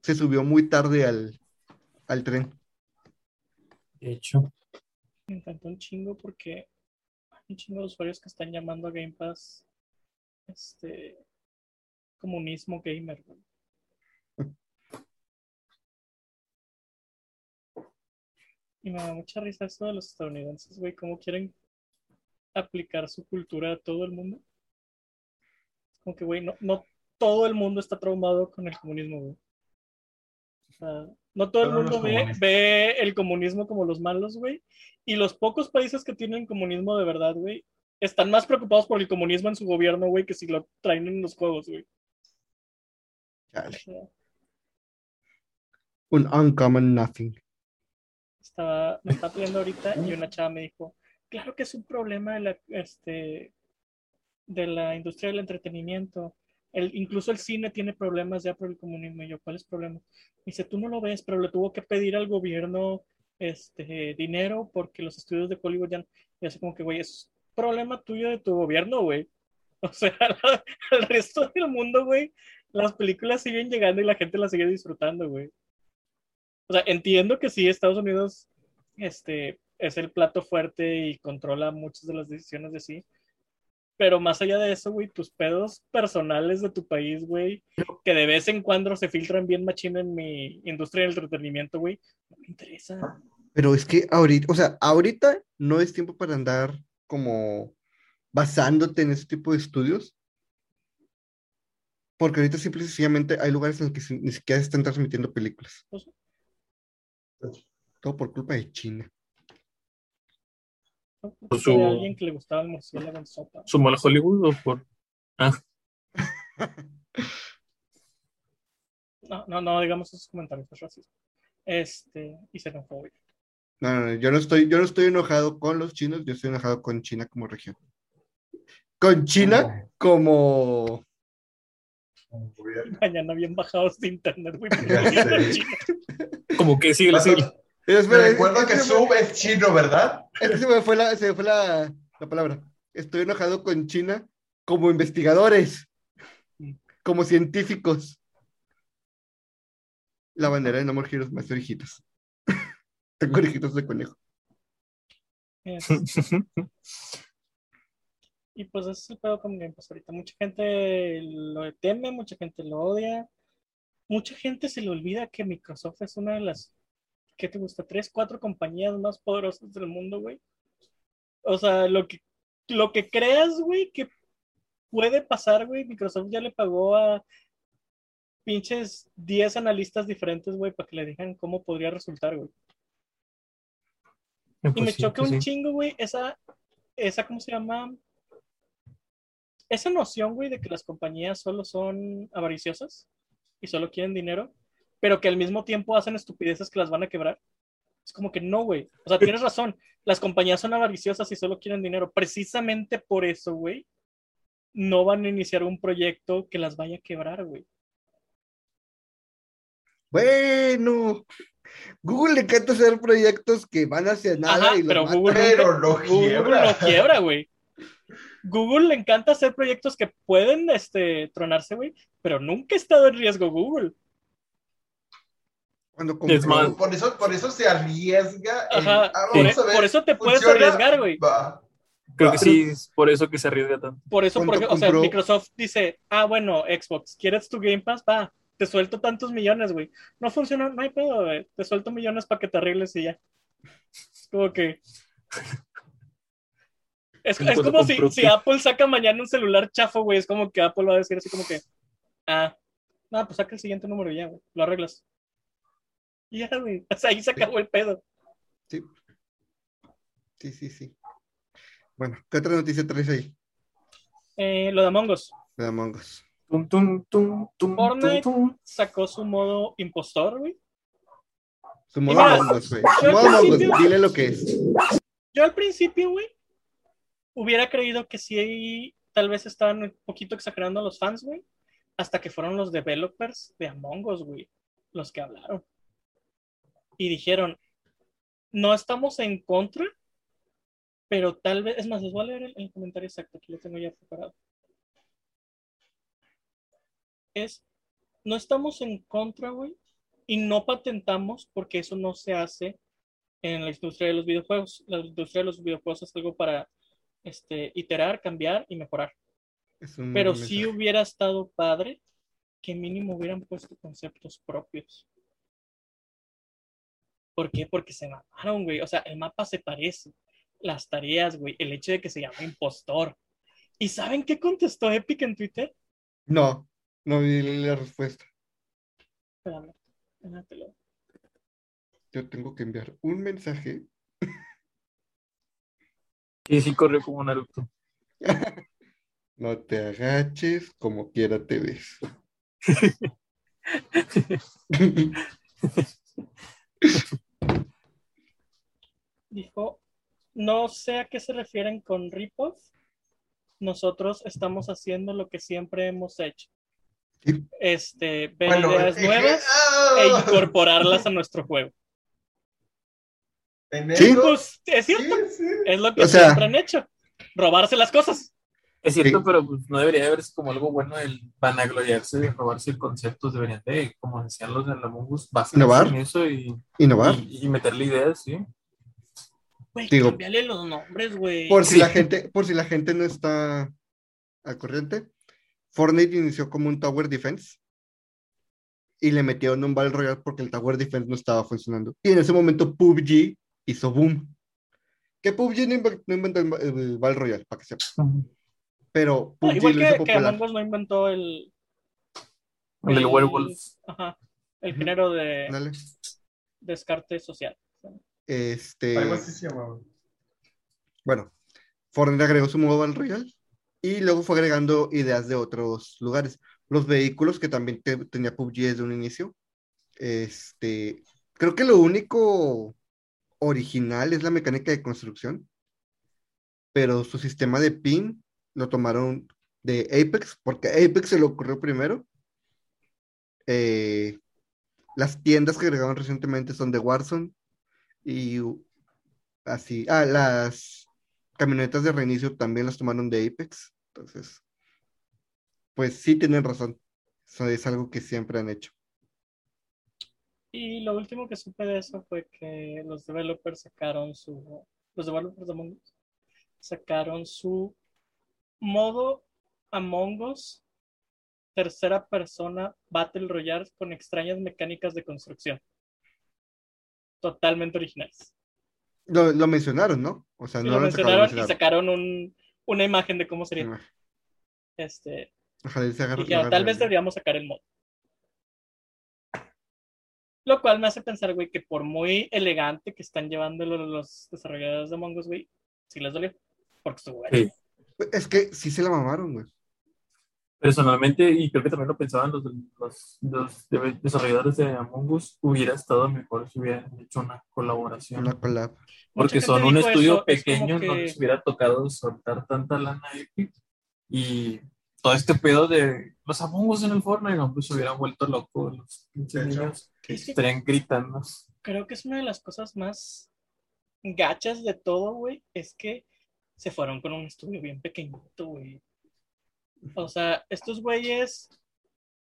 Se subió muy tarde al, al tren. De hecho, Me encantó un chingo porque hay un chingo de usuarios que están llamando a Game Pass este comunismo gamer. güey. Y me da mucha risa eso de los estadounidenses, güey, cómo quieren aplicar su cultura a todo el mundo. Como que, güey, no, no todo el mundo está traumado con el comunismo, güey. O sea, no todo el mundo ve, el comunismo como los malos, güey. Y los pocos países que tienen comunismo de verdad, güey, están más preocupados por el comunismo en su gobierno, güey, que si lo traen en los juegos, güey. Un uncommon nothing. estaba, me estaba peleando ahorita y una chava me dijo, claro que es un problema de la, este, de la industria del entretenimiento. Incluso el cine tiene problemas ya por el comunismo. Y yo, ¿cuál es el problema? Me dice, tú no lo ves, pero le tuvo que pedir al gobierno este, dinero porque los estudios de Hollywood ya... Y así como que, güey, es problema tuyo de tu gobierno, güey. O sea, al resto del mundo, güey, las películas siguen llegando y la gente las sigue disfrutando, güey. O sea, entiendo que sí, Estados Unidos este, es el plato fuerte y controla muchas de las decisiones de sí. Pero más allá de eso, güey, tus pedos personales de tu país, güey, que de vez en cuando se filtran bien machín en mi industria del entretenimiento, güey, no me interesa. Pero es que ahorita, o sea, ahorita no es tiempo para andar como basándote en ese tipo de estudios. Porque ahorita simple y sencillamente hay lugares en los que ni siquiera están transmitiendo películas. Pues- Todo por culpa de China. Fue su- alguien que le gustaba el murciélago en sopa. ¿su mal Hollywood o por.? No, no, no, digamos esos comentarios, es racismo. Este, y xenofobia. No, no, no, yo no estoy, yo no estoy enojado con los chinos, yo estoy enojado con China como región. Con China como Como. Mañana bien bajados de internet, güey. Como que sigue, sigue. Pero Te espera, recuerdo es que me- Sub es chino, ¿verdad? es que se me fue la, se me fue la, la palabra. Estoy enojado con China como investigadores, como científicos. La bandera de No More Heroes más orejitas. Tengo orejitas de conejo. Y pues ese es el pedo con Game Pass ahorita. Mucha gente lo teme, mucha gente lo odia. Mucha gente se le olvida que Microsoft es una de las, ¿qué te gusta? Tres, cuatro compañías más poderosas del mundo, güey. O sea, lo que, lo que creas, güey, que puede pasar, güey, Microsoft ya le pagó a pinches 10 analistas diferentes, güey, para que le digan cómo podría resultar, güey. Y Pues me sí, choca pues un sí. chingo, güey, esa, esa, ¿cómo se llama? Esa noción, güey, de que las compañías solo son avariciosas y solo quieren dinero, pero que al mismo tiempo hacen estupideces que las van a quebrar. Es como que no, güey. O sea, tienes razón. Las compañías son avariciosas y solo quieren dinero. Precisamente por eso, güey, no van a iniciar un proyecto que las vaya a quebrar, güey. Bueno, Google le encanta hacer proyectos que van hacia nada Ajá, y los pero. Google Pero lo Google quiebra. lo quiebra, güey. Google le encanta hacer proyectos que pueden este, tronarse, güey, pero nunca ha estado en riesgo Google. Cuando Es compró- más, Por eso, por eso se arriesga. en, Ajá, ah, por, vamos a ver, por eso te puedes ¿funciona? arriesgar, güey. Va. Creo va. que sí, es por eso que se arriesga tanto. Por eso, por ejemplo, o sea, Microsoft dice, ah, bueno, Xbox, ¿quieres tu Game Pass? Va, te suelto tantos millones, güey. No funciona, no hay pedo, güey. Te suelto millones para que te arregles y ya. Es como que. Es, es como si, si Apple saca mañana un celular chafo, güey. Es como que Apple va a decir así como que. Ah, no, pues saca el siguiente número y ya, güey. Lo arreglas. Ya, güey. O sea, ahí se acabó el pedo. Sí. Sí, sí, sí. Bueno, ¿qué otra noticia traes ahí? Eh, lo de Among Us. De Among Us. Tum, tum, tum, tum, Fortnite. tum, tum. Sacó su modo impostor, güey. Su modo mira, Among Us, güey. Su modo Among Us, dile lo que es. Yo al principio, güey, hubiera creído que sí, tal vez estaban un poquito exagerando los fans, güey, hasta que fueron los developers de Among Us, güey, los que hablaron. Y dijeron, no estamos en contra, pero tal vez, es más, les voy a leer el, el comentario exacto, aquí lo tengo ya preparado. Es, no estamos en contra, güey, y no patentamos porque eso no se hace en la industria de los videojuegos. La industria de los videojuegos es algo para este, iterar, cambiar y mejorar. Pero buen sí hubiera estado padre que mínimo hubieran puesto conceptos propios. ¿Por qué? Porque se mamaron, güey. O sea, el mapa se parece. Las tareas, güey. El hecho de que se llama impostor. ¿Y saben qué contestó Epic en Twitter? No, no vi la respuesta. Espérame, déjatelo. Yo tengo que enviar un mensaje. Y sí corrió como Naruto. No te agaches, como quiera te ves. Dijo, no sé a qué se refieren con ripoff. Nosotros estamos haciendo lo que siempre hemos hecho. Sí. Este, ver Bueno, ideas eh, nuevas ¡ah! e incorporarlas a nuestro juego. ¿En Sí. eso? Pues es cierto, sí. es lo que O sea- siempre han hecho. Robarse las cosas. Es cierto, Sí. pero pues, no debería de verse como algo bueno el vanagloriarse de robarse el concepto. Deberían de, como decían los de Among Us, basarse Innovar. en eso y, Innovar. y, y meterle ideas, ¿sí? Güey, Digo- cámbiale los nombres, güey. Por si Sí. la gente, por si la gente no está al corriente, Fortnite inició como un Tower Defense y le metieron un Battle Royale porque el Tower Defense no estaba funcionando. Y en ese momento PUBG hizo boom. Que PUBG no inve- no inventó el, el Battle Royale, para que sepa. Pero PUBG igual que, que. Among Us no inventó el, El del El- werewolf. ajá, el Ujú. género de Dale. descarte social. Este, Algo así se llamaba. bueno, Fortnite agregó su modo Royale y luego fue agregando ideas de otros lugares. Los vehículos que también te- tenía PUBG desde un inicio. Este, creo que lo único original es la mecánica de construcción, pero su sistema de pin lo tomaron de Apex, porque Apex se le ocurrió primero. Eh, las tiendas que agregaron recientemente son de Warzone y así. Ah, las camionetas de reinicio también las tomaron de Apex. Entonces, pues sí tienen razón. Eso es algo que siempre han hecho. Y lo último que supe de eso fue que los developers sacaron su. Los developers de Among Us sacaron su modo Among Us tercera persona Battle Royale con extrañas mecánicas de construcción. Totalmente originales. Lo, lo mencionaron, ¿no? O sea, Y no lo mencionaron y sacaron un- una imagen de cómo sería. Ah, Este, Ojalá y se agarre- lo "Ah, tal vez deberíamos sacar el modo. Lo cual me hace pensar, güey, que por muy elegante que están llevando los, los desarrolladores de Among Us, güey, sí les dolió. Porque estuvo bueno. Sí. Es que sí se la mamaron, güey. Personalmente, y creo que también lo pensaban los, los, los de- desarrolladores de Among Us, hubiera estado mejor si hubieran hecho una colaboración. Una collab. porque son un estudio eso, es pequeño, no les hubiera tocado soltar tanta lana Epic. Y todo este pedo de los Among Us en el Fortnite, no, pues se hubieran vuelto locos los niños. Que Estarían gritando. creo que es una de las cosas más gachas de todo, güey, es que se fueron con un estudio bien pequeñito, güey. O sea, estos güeyes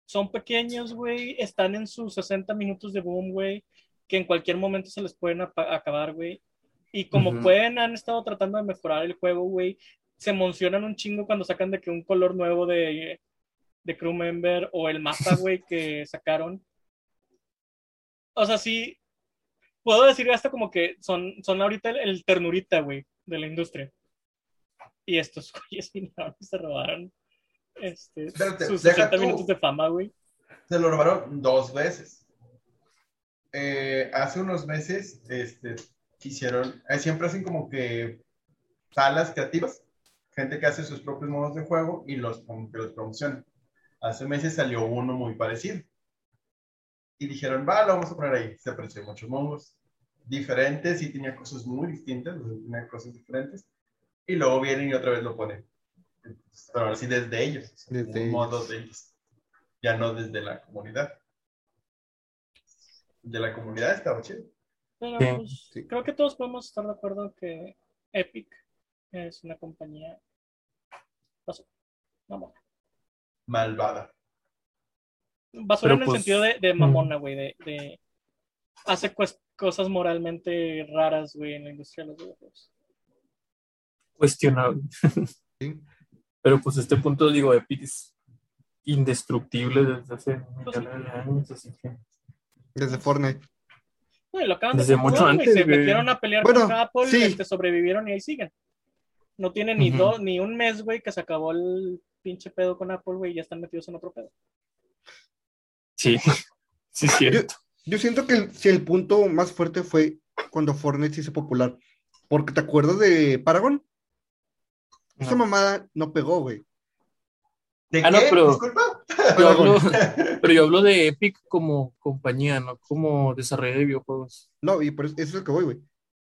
son pequeños, güey, están en sus 60 minutos de boom, güey, que en cualquier momento se les pueden acabar, güey. Y como pueden, han estado tratando de mejorar el juego, güey. Se emocionan un chingo cuando sacan de que un color nuevo de, de crew member o el mapa, güey, que sacaron. O sea, sí, puedo decir hasta como que son, son ahorita el, el ternurita, güey, de la industria. Y estos güeyes vinieron y se robaron este, Espérate, sus deja 80 tú. minutos de fama, güey. Se lo robaron dos veces. Eh, hace unos meses, este, hicieron, eh, siempre hacen como que salas creativas, gente que hace sus propios modos de juego y los, que los promociona. Hace meses salió uno muy parecido. Y dijeron, va, lo vamos a poner ahí. Se apreció muchos modos diferentes y tenía cosas muy distintas, tenía cosas diferentes. Y luego vienen y otra vez lo ponen. Pero ahora sí desde ellos, Desde ellos. modos de ellos ya no desde la comunidad. De la comunidad estaba chido. Pero pues, sí. creo que todos podemos estar de acuerdo que Epic es una compañía basura. Mamona. Malvada. Basura Pero, en el pues, sentido de, de mamona, güey, de, de- hace cosas moralmente raras, güey, en la industria de los videojuegos. Cuestionable. Sí. Pero pues este punto, digo, Epic es indestructible desde hace Pues, millones de años, así que... Desde Fortnite. No, y lo acaban Desde de mucho antes, Se güey. metieron a pelear Bueno, con Apple, sí. este, sobrevivieron y ahí siguen. No tienen ni, dos, ni un mes, güey, que se acabó el pinche pedo con Apple, güey, y ya están metidos en otro pedo. Sí, sí, es cierto. Yo siento que el, si el punto más fuerte fue cuando Fortnite se hizo popular. Porque te acuerdas de Paragon? Esa No. mamada no pegó, güey. ¿De Ah, no, qué? pero- Disculpa. Yo hablo, pero yo hablo de Epic como compañía, no como desarrollo de videojuegos. No, y por eso, eso es lo que voy, güey.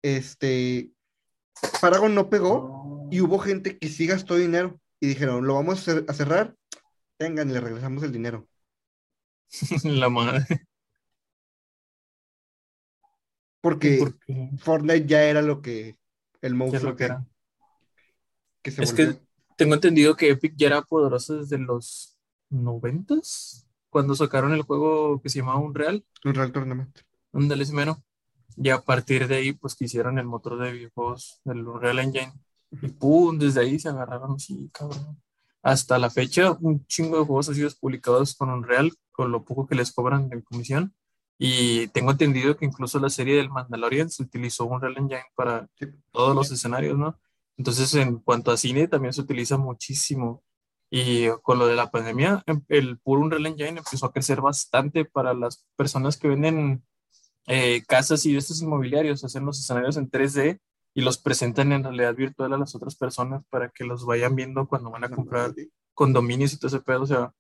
Este. Paragon no pegó y hubo gente que sí gastó dinero y dijeron, lo vamos a, cer- a cerrar. Tengan, y le regresamos el dinero. La madre. Porque Fortnite ya era lo que. El ¿qué es monstruo lo que era? Que se Es que volvió. tengo entendido que Epic ya era poderoso desde los noventas, cuando sacaron el juego que se llamaba Unreal, Un Real Tournament. un DLC mero. Y a partir de ahí, pues que hicieron el motor de videojuegos del Unreal Engine. Y pum, desde ahí se agarraron así, cabrón. Hasta la fecha, un chingo de juegos han sido publicados con Unreal, con lo poco que les cobran en comisión. Y tengo entendido que incluso la serie del Mandalorian se utilizó Unreal Engine para Sí. todos los escenarios, ¿no? Entonces, en cuanto a cine, también se utiliza muchísimo. Y con lo de la pandemia, em- el puro Unreal Engine empezó a crecer bastante para las personas que venden eh, casas y estos inmobiliarios, hacen los escenarios en 3D y los presentan en realidad virtual a las otras personas para que los vayan viendo cuando van a comprar condominios y todo ese pedo. O sea,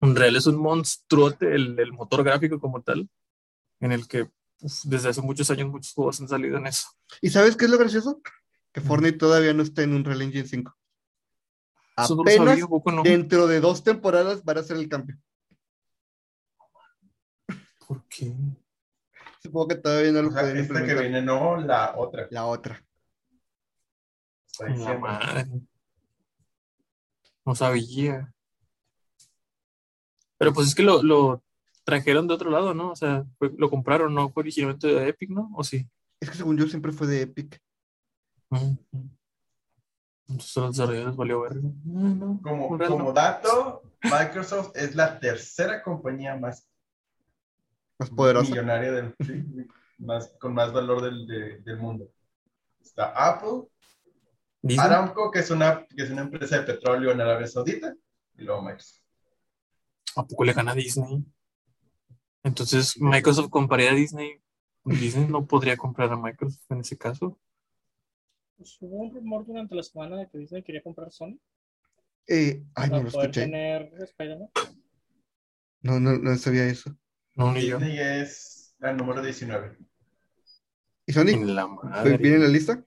Unreal es un monstruote, el, el motor gráfico como tal, en el que uf, desde hace muchos años muchos juegos han salido en eso. ¿Y sabes qué es lo gracioso? Que Fortnite todavía no está en un Real Engine 5. Eso no lo Apenas sabía, ¿a poco no? dentro de dos temporadas van a hacer el cambio. ¿Por qué? Supongo que todavía no lo O sea, pueden esta que viene, no, la otra. La otra. La madre. No sabía. Pero pues es que lo, lo trajeron de otro lado, ¿no? O sea, lo compraron, no fue originalmente de Epic, ¿no? ¿O sí? Es que según yo siempre fue de Epic. Entonces a los desarrolladores valió ver. No, Como, Unreal como dato, Microsoft es la tercera compañía más Más poderosa. millonaria del, más, con más valor del, de- del mundo. Está Apple. Aramco, que es, una, que es una empresa de petróleo en Arabia Saudita, y luego Microsoft. ¿A poco le gana a Disney? Entonces, Microsoft compraría a Disney. Disney no podría comprar a Microsoft en ese caso. Pues, hubo un rumor durante la semana de que Disney quería comprar Sony Eh, ay, no lo poder escuché. tener Spider-Man. No, no, no sabía eso. No, ni yo. Disney es la número 19. ¿Y Sony? En la madre. ¿Viene en la lista?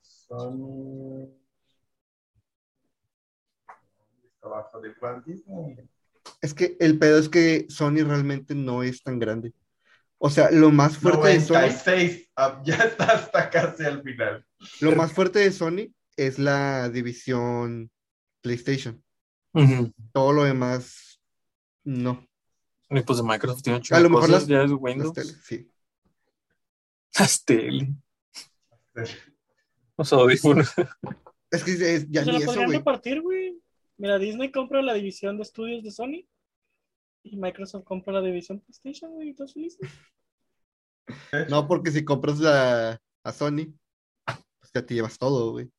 Son... Está abajo de Walt Disney. Es que el pedo es que Sony realmente no es tan grande. O sea, lo más fuerte de Sony, 96. ah, ya está hasta casi al final. lo más fuerte de Sony es la división PlayStation. Todo lo demás, no. Y pues de Microsoft tiene A lo mejor cosas, las- ya es Las Windows. teles, sí. Las tele. Los audífonos. Es que es- ya Se ni la eso, podrían repartir, güey. Mira, Disney compra la división de estudios de Sony y Microsoft compra la división PlayStation, güey, y todos felices. No, porque si compras la, a Sony, pues ya te llevas todo, güey.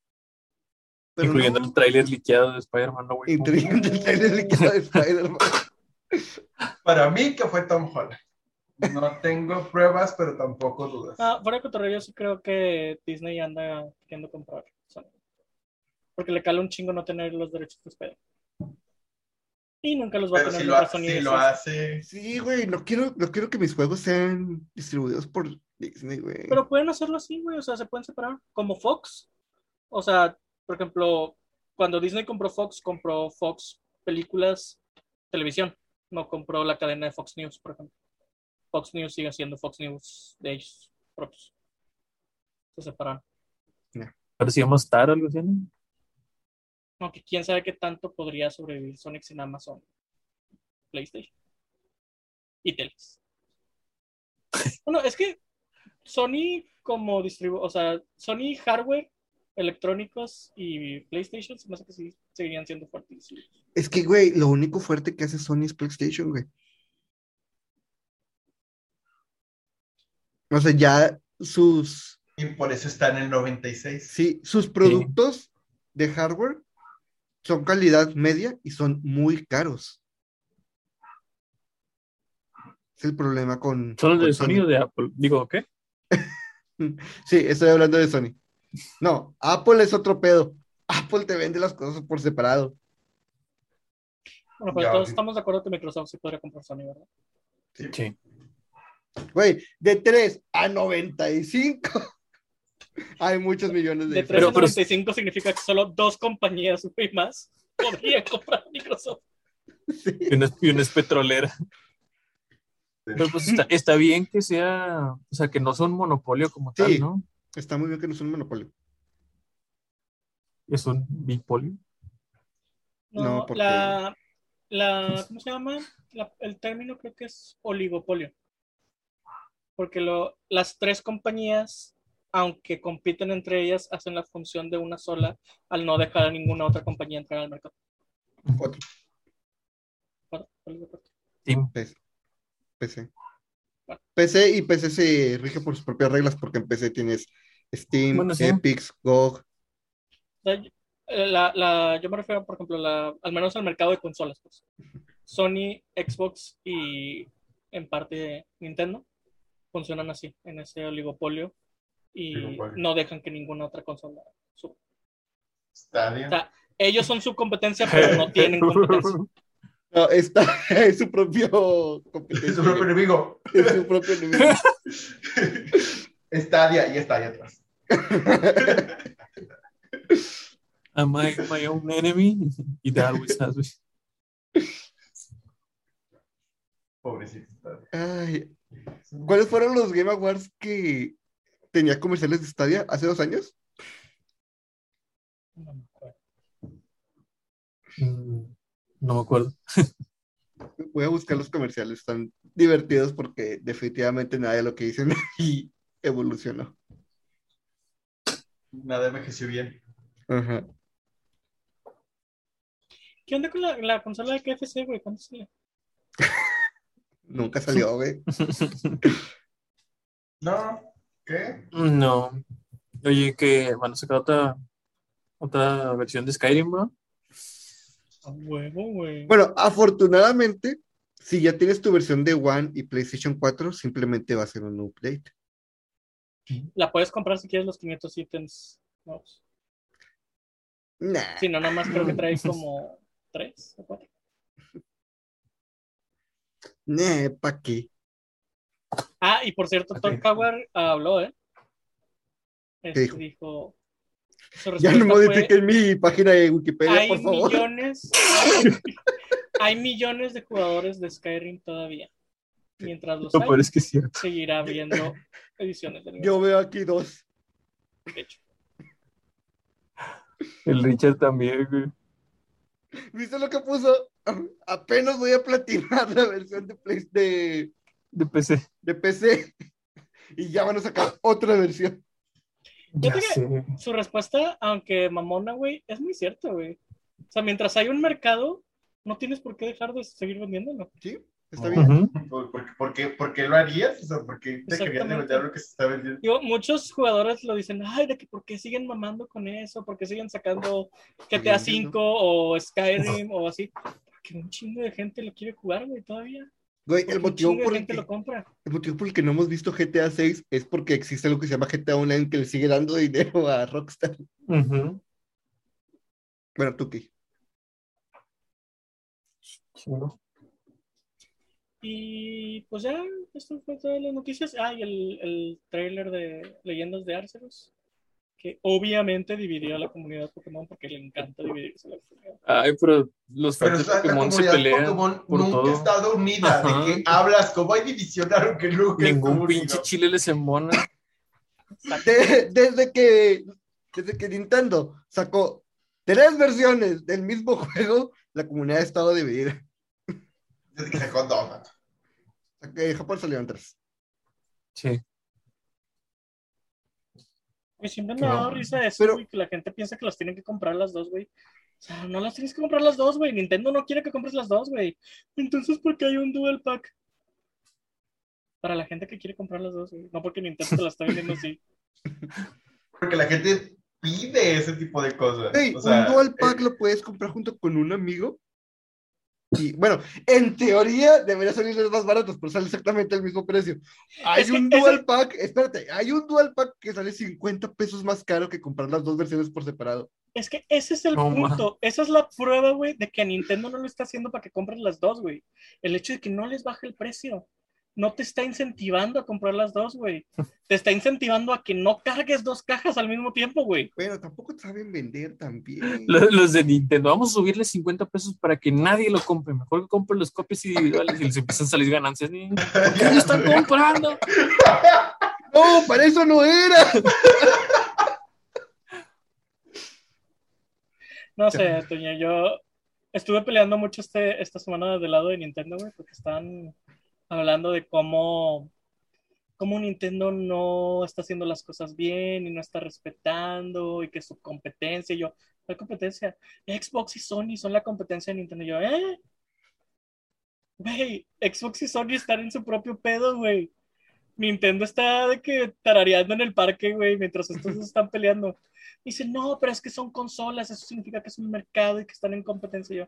Pero Incluyendo no, el tráiler liqueado de Spider-Man, no, güey. incluyendo el trailer liquidado de Spider-Man. Para mí que fue Tom Holland. No tengo pruebas, pero tampoco dudas. Ah, fuera de cotorreo, yo sí creo que Disney anda queriendo comprar Sony. Porque le cala un chingo no tener los derechos de Spider. Y nunca los va a Pero tener si lo, ha- si lo hace, Sí, güey, no quiero, no quiero que mis juegos sean distribuidos por Disney, güey. Pero pueden hacerlo así, güey, o sea, se pueden separar. Como Fox. O sea, por ejemplo, cuando Disney compró Fox, compró Fox películas, televisión. No compró la cadena de Fox News, por ejemplo. Fox News sigue siendo Fox News de ellos propios. Se separan. Pero si vamos a estar algo así, ¿no? Aunque quién sabe qué tanto podría sobrevivir Sonic sin Amazon, PlayStation y teles. Bueno, es que Sony como distribu, o sea, Sony hardware, electrónicos y PlayStation, se me hace que sí seguirían siendo fuertes. Es que, güey, lo único fuerte que hace Sony es PlayStation, güey. O sea, ya sus, y por eso está en el 96. sí, sus productos de hardware son calidad media y son muy caros. Es el problema con. ¿Son los de Sony o de Apple? Digo, ¿qué? Sí, estoy hablando de Sony. No, Apple es otro pedo. Apple te vende las cosas por separado. Bueno, Ya, todos sí. estamos de acuerdo que Microsoft sí podría comprar Sony, ¿verdad? Sí. Güey, de 3 a 95. Hay muchos millones de De 3 Pero- a pero- 95 significa que solo dos compañías y más podrían comprar Microsoft. Sí. Y una, es- y una es petrolera. Pero pues está, está bien que sea, o sea, que no son monopolio como Sí. tal, ¿no? Está muy bien que no es un monopolio. Es un bipolio. No, No, porque- la, la, ¿cómo se llama? La- el término creo que es oligopolio. Porque lo, las tres compañías, aunque compiten entre ellas, hacen la función de una sola al no dejar a ninguna otra compañía entrar al mercado. Otro, Bueno. Team. PC. PC y PC se rige por sus propias reglas porque en PC tienes Steam, Bueno, sí. GOG. la, la- yo me refiero, por ejemplo, la, al menos al mercado de consolas. Pues. Sony, Xbox y en parte Nintendo funcionan así, en ese oligopolio, y no dejan que ninguna otra consola suba. Stadia. O sea, ellos son su competencia, pero no tienen competencia. No, está es su propio Es competencia. su propio enemigo. Es su propio enemigo. Stadia y Stadia atrás. Am I my own enemy? Y that always has. Pobrecito. Ay, ¿Cuáles fueron los Game Awards que tenía comerciales de Stadia hace dos años? No me acuerdo. Mm, No me acuerdo. Voy a buscar los comerciales, están divertidos porque definitivamente nada de lo que dicen y evolucionó. Nada envejeció bien. Ajá. ¿Qué onda con la, la consola de KFC, güey? ¿Cuándo sale? Nunca salió, güey. No, ¿qué? No. Oye, que van a sacar otra, otra versión de Skyrim, ¿no? A huevo, güey. Bueno, afortunadamente, si ya tienes tu versión de One y PlayStation 4, simplemente va a ser un update. La puedes comprar si quieres los 500 ítems nuevos. Nah. Si no, nada más creo que trae como 3 o 4. Nah, ¿pa' qué? Ah, y por cierto, Ok. Todd Howard habló, ¿eh? Este, dijo? Ya no modifiquen mi página de Wikipedia, hay por favor. millones, hay millones de jugadores de Skyrim todavía. Mientras los Lo hay, peor es que es cierto. seguirá habiendo ediciones de nivel. Yo veo aquí dos. de hecho. El Richard también, güey. ¿Viste lo que puso? Apenas voy a platinar la versión de, Play- de, De PC. de PC y ya van a sacar otra versión. Ya Fíjate sé. Su respuesta, aunque mamona, güey, es muy cierta, güey. O sea, mientras hay un mercado, no tienes por qué dejar de seguir vendiéndolo. Sí, está bien. Ujú. ¿Por, por, por qué, por qué lo harías? O sea, ¿por qué te querías negociar lo que se está vendiendo? Digo, muchos jugadores lo dicen, ay, de que por qué siguen mamando con eso, por qué siguen sacando GTA V o Skyrim o así. Porque un chingo de gente lo quiere jugar, güey, todavía. Güey, el motivo, por el, que, lo compra. el motivo por el que no hemos visto GTA 6 es porque existe algo que se llama GTA Online que le sigue dando dinero a Rockstar. Bueno, tú qué. Chingo. Y pues ya, esto fue todas las noticias. Ah, y el, el trailer de Leyendas de Arceus, que obviamente dividió a la comunidad Pokémon porque le encanta dividirse la comunidad. Ay, pero los Pero fans de Pokémon se pelean Pokémon por nunca todo. ha estado unida. Ajá. ¿De qué hablas? ¿Cómo hay división algo que nunca Ningún pinche chile les embona. De- desde que desde que Nintendo sacó tres versiones del mismo juego, la comunidad ha estado dividida. Desde que sacó. En Japón salieron tres. Sí. Y siempre me ha dado risa eso, pero- güey, que la gente piensa que las tienen que comprar las dos, güey. O sea, no las tienes que comprar las dos, güey. Nintendo no quiere que compres las dos, güey. Entonces, ¿por qué hay un dual pack? Para la gente que quiere comprar las dos, güey. No porque Nintendo te la está vendiendo así. Porque la gente pide ese tipo de cosas. Hey, O sea, un dual eh, pack lo puedes comprar junto con un amigo. Y bueno, en teoría debería salirles más baratos, pero sale exactamente el mismo precio. Hay Es que un dual pack, espérate, hay un dual pack que sale 50 pesos más caro que comprar las dos versiones por separado. Es que ese es el No, punto. Esa es la prueba, güey, de que a Nintendo no lo está haciendo para que compres las dos, güey. El hecho de que no les baje el precio. No te está incentivando a comprar las dos, güey. Te está incentivando a que no cargues dos cajas al mismo tiempo, güey. Bueno, tampoco saben vender también. Los, los de Nintendo, vamos a subirle 50 pesos para que nadie lo compre. Mejor que compren los copias individuales y les empiezan a salir ganancias. Ni- ¿Por qué lo están comprando? No, para eso no era. No sé, Toño, yo estuve peleando mucho este, esta semana del lado de Nintendo, güey, porque están hablando de cómo, cómo Nintendo no está haciendo las cosas bien y no está respetando y que su competencia, y yo, ¿cuál competencia? Xbox y Sony son la competencia de Nintendo. Y yo, ¿eh? Güey, Xbox y Sony están en su propio pedo, güey. Nintendo está de que tarareando en el parque, güey, mientras estos están peleando. Dice, no, pero es que son consolas, eso significa que es un mercado y que están en competencia. Y Yo,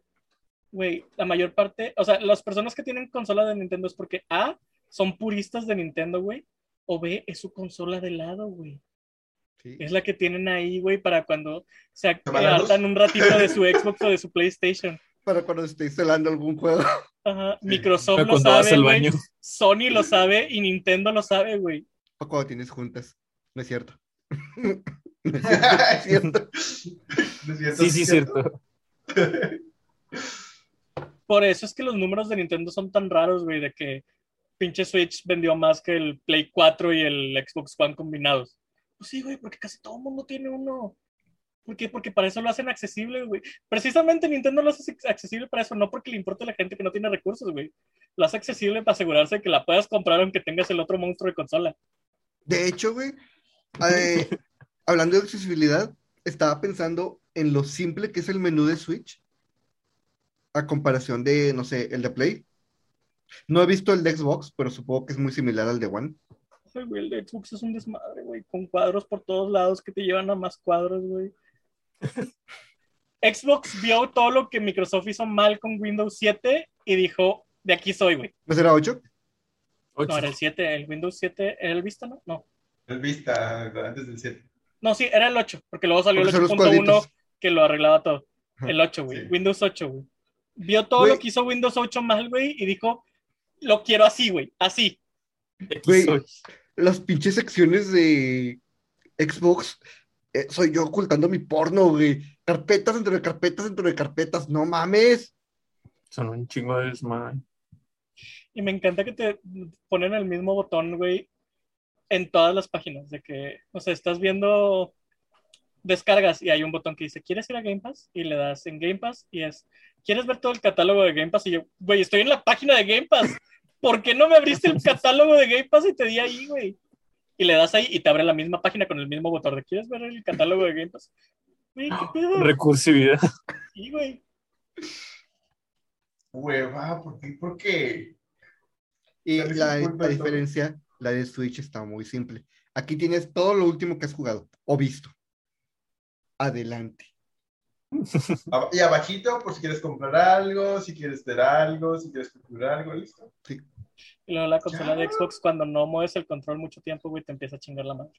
güey, la mayor parte, o sea, las personas que tienen consola de Nintendo es porque A, son puristas de Nintendo, güey, o B, es su consola de lado, güey. Sí. Es la que tienen ahí, güey, para cuando se hartan un ratito de su Xbox o de su PlayStation. Para cuando esté instalando algún juego. Ajá, Microsoft lo sabe, al güey. baño. Sony lo sabe y Nintendo lo sabe, güey. O cuando tienes juntas. No es cierto. No es cierto, no es cierto. ¿No es cierto? Sí, sí, cierto. Por eso es que los números de Nintendo son tan raros, güey, de que pinche Switch vendió más que el Play 4 y el Xbox One combinados. Pues sí, güey, porque casi todo el mundo tiene uno. ¿Por qué? Porque para eso lo hacen accesible, güey. Precisamente Nintendo lo hace accesible para eso, no porque le importe a la gente que no tiene recursos, güey. Lo hace accesible para asegurarse de que la puedas comprar aunque tengas el otro monstruo de consola. De hecho, güey, eh, hablando de accesibilidad, estaba pensando en lo simple que es el menú de Switch a comparación de, no sé, el de Play. No he visto el de Xbox, pero supongo que es muy similar al de One. Ay, güey, el de Xbox es un desmadre, güey, con cuadros por todos lados que te llevan a más cuadros, güey. Xbox vio todo lo que Microsoft hizo mal con Windows 7 y dijo, de aquí soy, güey. ¿No será 8? Ocho. No, era el 7, el Windows 7, ¿era el Vista, no? No, El Vista, antes del 7. no sí, era el 8, porque luego salió Porque el son los 8.1 cuadritos. que lo arreglaba todo. El 8, güey, Sí. Windows 8, güey. Vio todo lo que hizo Windows 8 mal, güey, y dijo, lo quiero así, güey, así. Güey. Las pinches secciones de Xbox, eh, soy yo ocultando mi porno, güey. Carpetas dentro de carpetas dentro de carpetas, no mames. Son un chingo de desmadre. Y me encanta que te ponen el mismo botón, güey, en todas las páginas. De que, o sea, estás viendo descargas y hay un botón que dice, ¿quieres ir a Game Pass? Y le das en Game Pass y es, ¿quieres ver todo el catálogo de Game Pass? Y yo, güey, estoy en la página de Game Pass. ¿Por qué no me abriste el catálogo de Game Pass y te di ahí, güey? Y le das ahí y te abre la misma página con el mismo botón de, ¿quieres ver el catálogo de Game Pass? Güey, ¿qué pedo? Recursividad. Sí, güey. Hueva, ¿por qué? ¿Por qué? Y la, diferencia, la de Switch está muy simple. Aquí tienes todo lo último que has jugado o visto. Adelante. Y abajito, por si quieres comprar algo, si quieres ver algo, si quieres configurar algo, listo. Y luego la consola de. Xbox, cuando no mueves el control mucho tiempo, güey, te empieza a chingar la madre.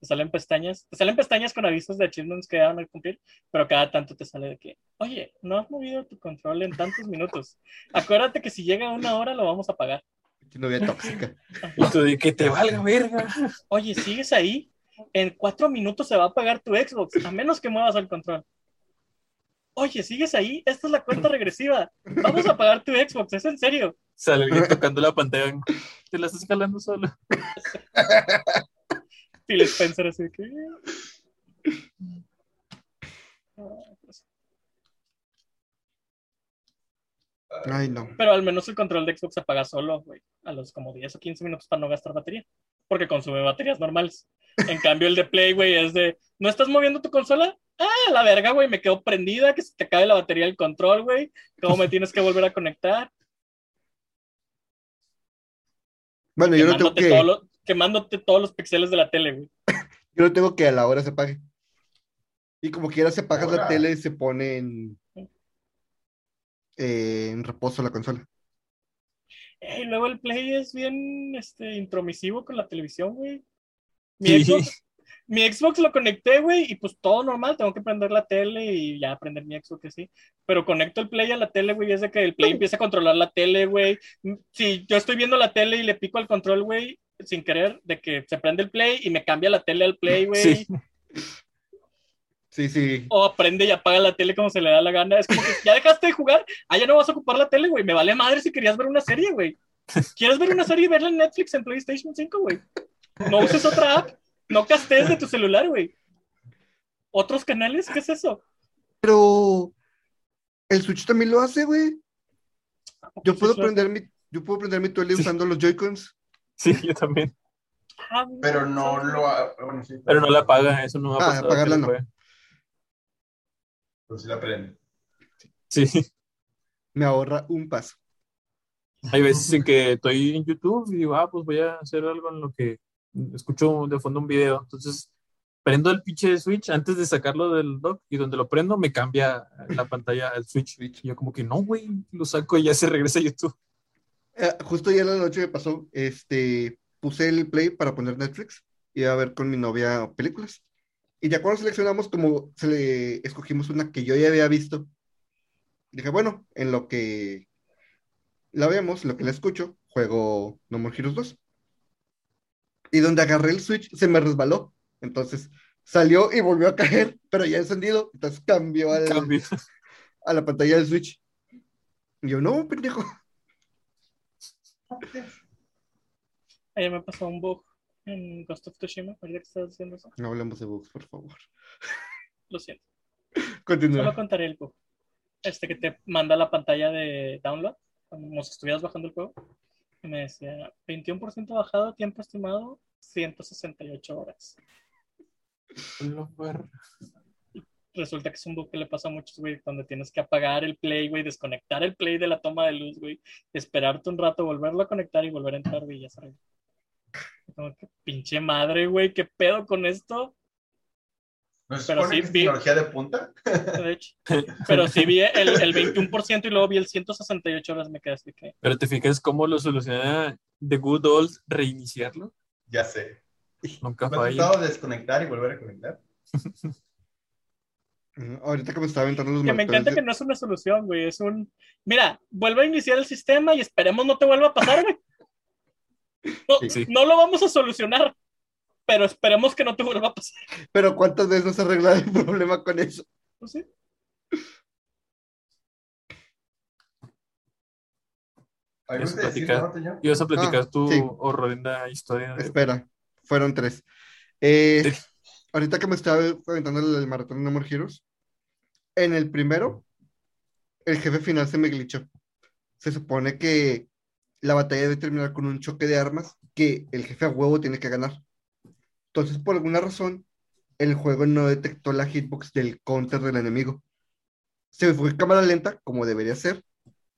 Te salen pestañas, te salen pestañas con avisos de achievements que van a cumplir, pero cada tanto te sale de que, oye, no has movido tu control en tantos minutos. Acuérdate que si llega una hora lo vamos a pagar. Novia tóxica. Y tú de que te valga verga. Oye, ¿sigues ahí? En cuatro minutos se va a pagar tu Xbox, a menos que muevas el control. Oye, ¿sigues ahí? Esta es la cuenta regresiva. Vamos a pagar tu Xbox, es en serio. Sale alguien tocando la pantalla. Te la estás jalando solo. Phil Spencer así que... Ay, no. Pero al menos el control de Xbox se apaga solo, güey, a los como 10 o 15 minutos para no gastar batería, porque consume baterías normales. En cambio, el de Play, güey, es de, ¿no estás moviendo tu consola? Ah, la verga, güey, me quedo prendida, que se te cae la batería del control, güey. ¿Cómo me tienes que volver a conectar? Bueno, yo no tengo Quemándote, que, todo lo- quemándote todos los pixeles de la tele, güey. yo no tengo que a la hora se apague. Y como quiera se apaga la tele y se pone en, eh, en reposo la consola. Eh, Y luego el Play es bien este, intromisivo con la televisión, güey. Mi, Sí. Xbox, mi Xbox lo conecté, güey, y pues todo normal, tengo que prender la tele y ya prender mi Xbox así. Pero conecto el Play a la tele, güey, y es de que el Play empieza a controlar la tele, güey. Si yo estoy viendo la tele y le pico al control, güey, sin querer, de que se prende el Play y me cambia la tele al Play, güey. Sí. Sí, sí. O prende y apaga la tele como se le da la gana. Es como que ya dejaste de jugar, ah, ya no vas a ocupar la tele, güey. Me vale madre si querías ver una serie, güey. ¿Quieres ver una serie y verla en Netflix en PlayStation 5, güey? No uses otra app. No castees de tu celular, güey. ¿Otros canales? ¿Qué es eso? Pero el Switch también lo hace, güey. Yo puedo prender mi, yo puedo prender mi tele usando los Joy-Cons. Sí, yo también. Ah, Pero no lo ha- bueno, sí, Pero no la apaga, eso no ha Ah, pasado. apagarla no. fue. Pero sí la prende. Sí. Me ahorra un paso. Hay veces en que estoy en YouTube y digo, ah, pues voy a hacer algo en lo que escucho de fondo un video. Entonces, prendo el pinche Switch antes de sacarlo del dock y donde lo prendo me cambia la pantalla al Switch. Y yo como que no, güey, lo saco y ya se regresa a YouTube. Eh, justo en la noche me pasó, este, puse el play para poner Netflix y a ver con mi novia películas. Y ya cuando seleccionamos, como se le escogimos una que yo ya había visto, dije, bueno, en lo que la vemos, lo que la escucho, juego No More Heroes 2. Y donde agarré el Switch se me resbaló. Entonces salió y volvió a caer, pero ya encendido. Entonces cambió al- a la pantalla del Switch. Y yo, no, pendejo. Ayer me pasó un bug en Ghost of Tsushima. Ahorita que estás haciendo eso. No hablemos de bugs, por favor. Lo siento. Continúa. Solo contaré el bug. Este que te manda la pantalla de download, como si estuvieras bajando el juego. Y me decía, 21% bajado, tiempo estimado, 168 horas. Resulta que es un bug que le pasa a muchos, güey, donde tienes que apagar el play, güey, desconectar el play de la toma de luz, güey, esperarte un rato, volverlo a conectar y volver a entrar, güey, y ya sabes. Como que pinche madre, güey, ¿qué pedo con esto? ¿No se Pero sí, que es vi- tecnología de punta? De hecho. Pero sí vi el, el 21% y luego vi el 168 horas, me quedé así que... Pero te fijas cómo lo soluciona The Good Old reiniciarlo. Ya sé. Nunca ¿Me falla. intentado desconectar y volver a conectar? Ujú, Ahorita que me estaba aventando los Que me encanta de- que no es una solución, güey, es un... Mira, vuelve a iniciar el sistema y esperemos no te vuelva a pasar, güey. No, Sí. no lo vamos a solucionar, pero esperemos que no te vuelva a pasar. Pero ¿cuántas veces no se arregla el problema con eso? Pues sí. ¿Algo Eso que decir, platica. no, Toño? Ibas a platicar Ah, tu sí. horrenda historia. Espera, fueron tres. Eh, Sí. ahorita que me estaba aventando el, el maratón de No More Heroes, en el primero, el jefe final se me glitchó. Se supone que la batalla debe terminar con un choque de armas que el jefe a huevo tiene que ganar. Entonces, por alguna razón, el juego no detectó la hitbox del counter del enemigo. se fue en cámara lenta, como debería ser,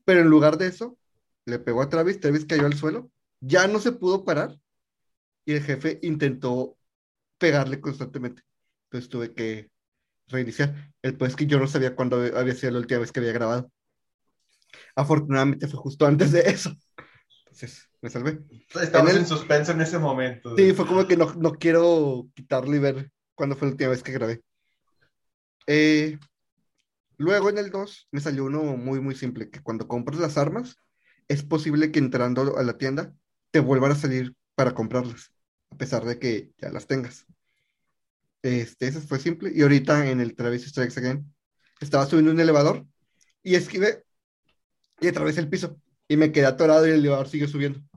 pero en lugar de eso, le pegó a Travis, Travis cayó al suelo, ya no se pudo parar y el jefe intentó pegarle constantemente. Entonces tuve que reiniciar. El pues es que yo no sabía cuándo había sido la última vez que había grabado. Afortunadamente fue justo antes de eso. Entonces me salvé. Estamos En en, el- suspenso en ese momento. Sí, fue como que no, no quiero quitarle y ver cuándo fue la última vez que grabé. Eh, luego en el 2 me salió uno muy, muy simple, que cuando compras las armas, es posible que entrando a la tienda te vuelvan a salir para comprarlas, a pesar de que ya las tengas. Este, eso fue simple. Y ahorita en el Travis Strikes Again, estaba subiendo un elevador y esquivé y atravesé el piso y me quedé atorado y el elevador sigue subiendo.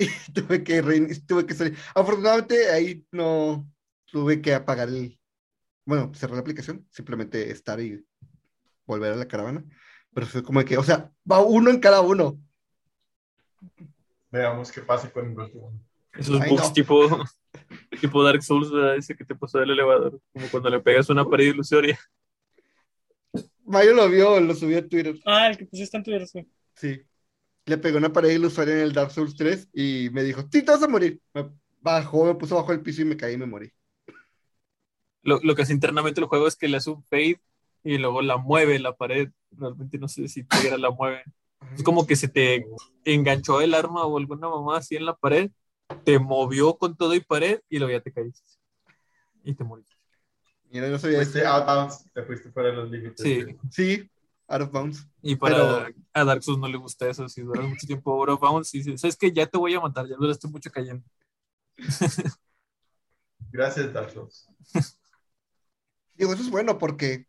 Y tuve que, rein- tuve que salir. Afortunadamente ahí no tuve que apagar el, bueno, cerrar la aplicación, simplemente estar y volver a la caravana. Pero fue como que, o sea, va uno en cada uno. Veamos qué pasa con el último. Esos Ay, bugs no. tipo, tipo Dark Souls, ¿verdad? Ese que te pasó del elevador. Como cuando le pegas una pared ilusoria. Mayo lo vio, lo subió a Twitter. Ah, el que pusiste en Twitter, sí. Sí. Le pegó una pared ilusoria en el Dark Souls 3 y me dijo, sí, te vas a morir. Me bajó, me puso bajo el piso y me caí y me morí. Lo, lo que hace internamente el juego es que le hace un fade y luego la mueve la pared. Realmente no sé si Tigra la mueve. Es como que se te enganchó el arma o alguna mamá así en la pared, te movió con todo y pared y luego ya te caíste. Y te moriste. Mira, no sabía Fuiste eso. out bounds, te fuiste fuera de los límites. Sí. Sí, out of bounds. Y para Pero- a Dark Souls no le gusta eso. Si duras mucho tiempo out of bounds y dices, ¿sabes que Ya te voy a matar, ya duraste mucho cayendo. Gracias, Dark Souls. Digo, eso es bueno porque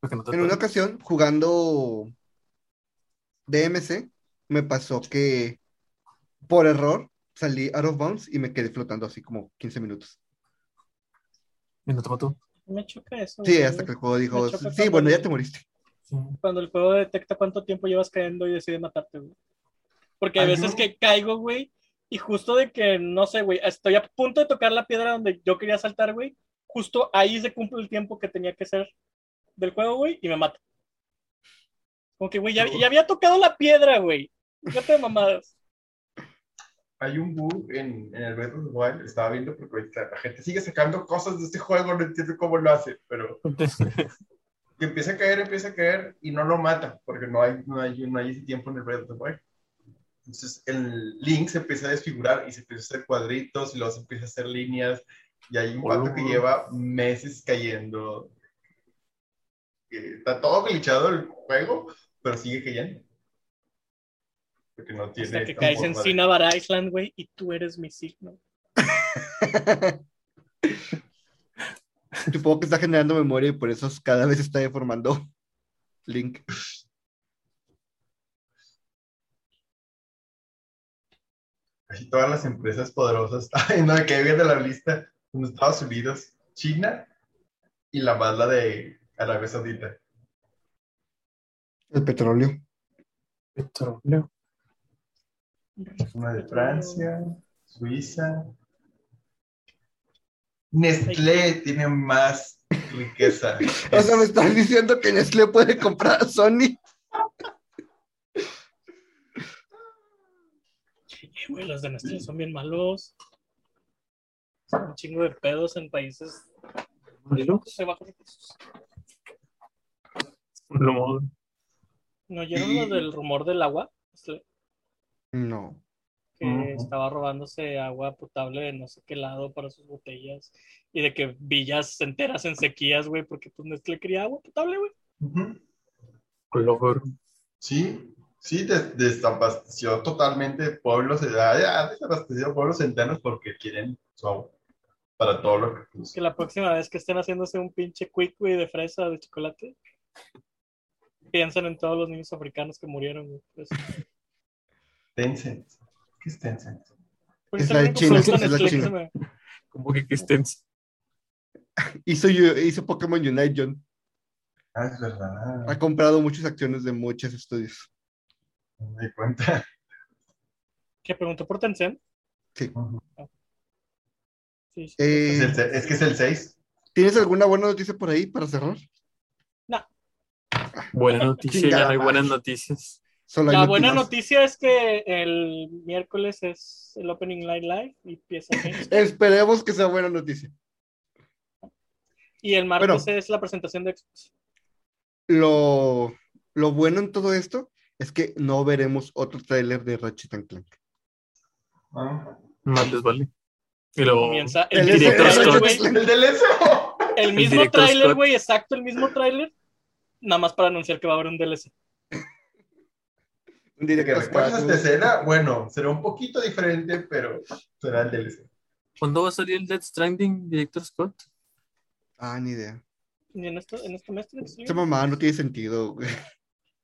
Porque no te En una ocasión, jugando DMC, me pasó que por error salí out of bounds y me quedé flotando así como 15 minutos. Y no te mató. Me choca eso. Sí, hasta que el juego dijo, sí, bueno, ya te moriste. Sí. Cuando el juego detecta cuánto tiempo llevas cayendo y decide matarte, güey. Porque hay Ay, veces no. que caigo, güey, y justo de que, no sé, güey, estoy a punto de tocar la piedra donde yo quería saltar, güey. Justo ahí se cumple el tiempo que tenía que ser del juego, güey, y me mata. Como que, güey, ya, ya había tocado la piedra, güey. Fíjate de mamadas. Hay un bug en, en el Breath of the Wild, estaba viendo porque la gente sigue sacando cosas de este juego, no entiendo cómo lo hace, pero que empieza a caer, empieza a caer y no lo mata, porque no hay, no hay, no hay ese tiempo en el Breath of the Wild. Entonces el Link se empieza a desfigurar y se empieza a hacer cuadritos y luego se empieza a hacer líneas y hay un vato que lleva meses cayendo. Eh, Está todo glitchado el juego, pero sigue cayendo. Porque no tiene... Hasta que caes en Cinnabar Island, güey, y tú eres mi signo. Supongo que está generando memoria y por eso cada vez está deformando Link. Casi todas las empresas poderosas, ay, no, que viene de la lista, en Estados Unidos, China y la más la de Arabia Saudita. El petróleo. Petróleo. Una de Francia, Suiza. Nestlé tiene más riqueza. O sea, me están diciendo que Nestlé puede comprar a Sony. Eh, güey, los de Nestlé son bien malos. Son un chingo de pedos en países de bajos recursos. ¿No oyeron lo del rumor del agua? Este, No. Que estaba robándose agua potable de no sé qué lado para sus botellas. Y de que villas enteras en sequías, güey, porque pues Nestlé quería agua potable, güey. Color. Sí, sí, des- desabasteció totalmente pueblos, eh, ha desabasteció pueblos enteros porque quieren su agua para todo lo que pues, Que la próxima vez que estén haciéndose un pinche quick, güey, de fresa de chocolate, piensen en todos los niños africanos que murieron, güey. Pues, Tencent. ¿Qué es Tencent? La de China, es la China. Como que que. Hizo, hizo Pokémon Unite, John. Ah, es verdad. Ha comprado muchas acciones de muchos estudios. No me di cuenta. Que preguntó por Tencent. Sí. Ujú. Sí, sí. Eh, Es, el se- es que es el 6. ¿Tienes alguna buena noticia por ahí para cerrar? No. Buena noticia, ya no hay buenas noticias. Solo La buena noticias. noticia es que el miércoles es el Opening Night Live y empieza. Esperemos que sea buena noticia. Y el martes Bueno. es la presentación de Xbox. Lo, lo bueno en todo esto es que no veremos otro tráiler de Ratchet and Clank. Más les vale. Y luego, Comienza el el, mismo director tráiler, Scott. El del eso. El mismo tráiler, güey, exacto, el mismo tráiler. Nada más para anunciar que va a haber un DLC. ¿De recuerdas Scott, esta escena? Bueno, será un poquito diferente, pero será el DLC. ¿cuándo va a salir el Death Stranding, Director Scott? Ah, ni idea. Y en esto, en este mes. Esa mamá no tiene sentido, güey.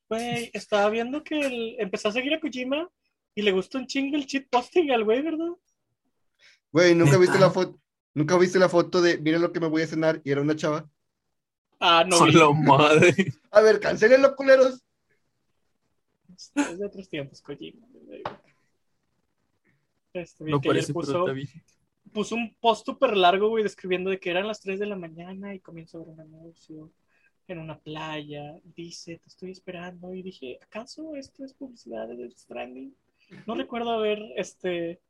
Güey, estaba viendo que el- empezó a seguir a Kojima y le gustó un chingo el cheat posting al güey, ¿verdad? Güey, ¿nunca viste la foto? ¿Nunca viste la foto de mira lo que me voy a cenar y era una chava? Ah, no. La madre. A ver, cancelenlo, culeros. Es de otros tiempos, Kojima. Este, No que parece, puso, puso un post súper largo, güey, describiendo de que eran las 3 de la mañana y comienzo a ver un anuncio en una playa. Dice, te estoy esperando. Y dije, ¿acaso esto es publicidad de Death Stranding? No recuerdo haber este,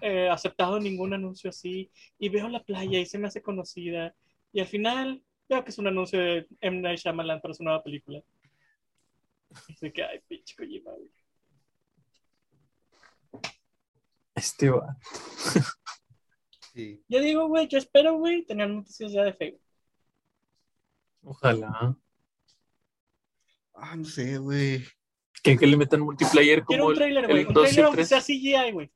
eh, aceptado ningún anuncio así. Y veo la playa y se me hace conocida. Y al final veo que es un anuncio de M. Night Shyamalan para su nueva película. Así que, ay, pinche Kojima, güey. Este va. Sí. Yo digo, güey, yo espero, güey, tener noticias ya de Facebook. Ojalá. Ah, no sé, güey. Que, que le metan multiplayer Quiero como un el, trailer, güey. el Un 2 y trailer aunque 3. sea CGI, güey.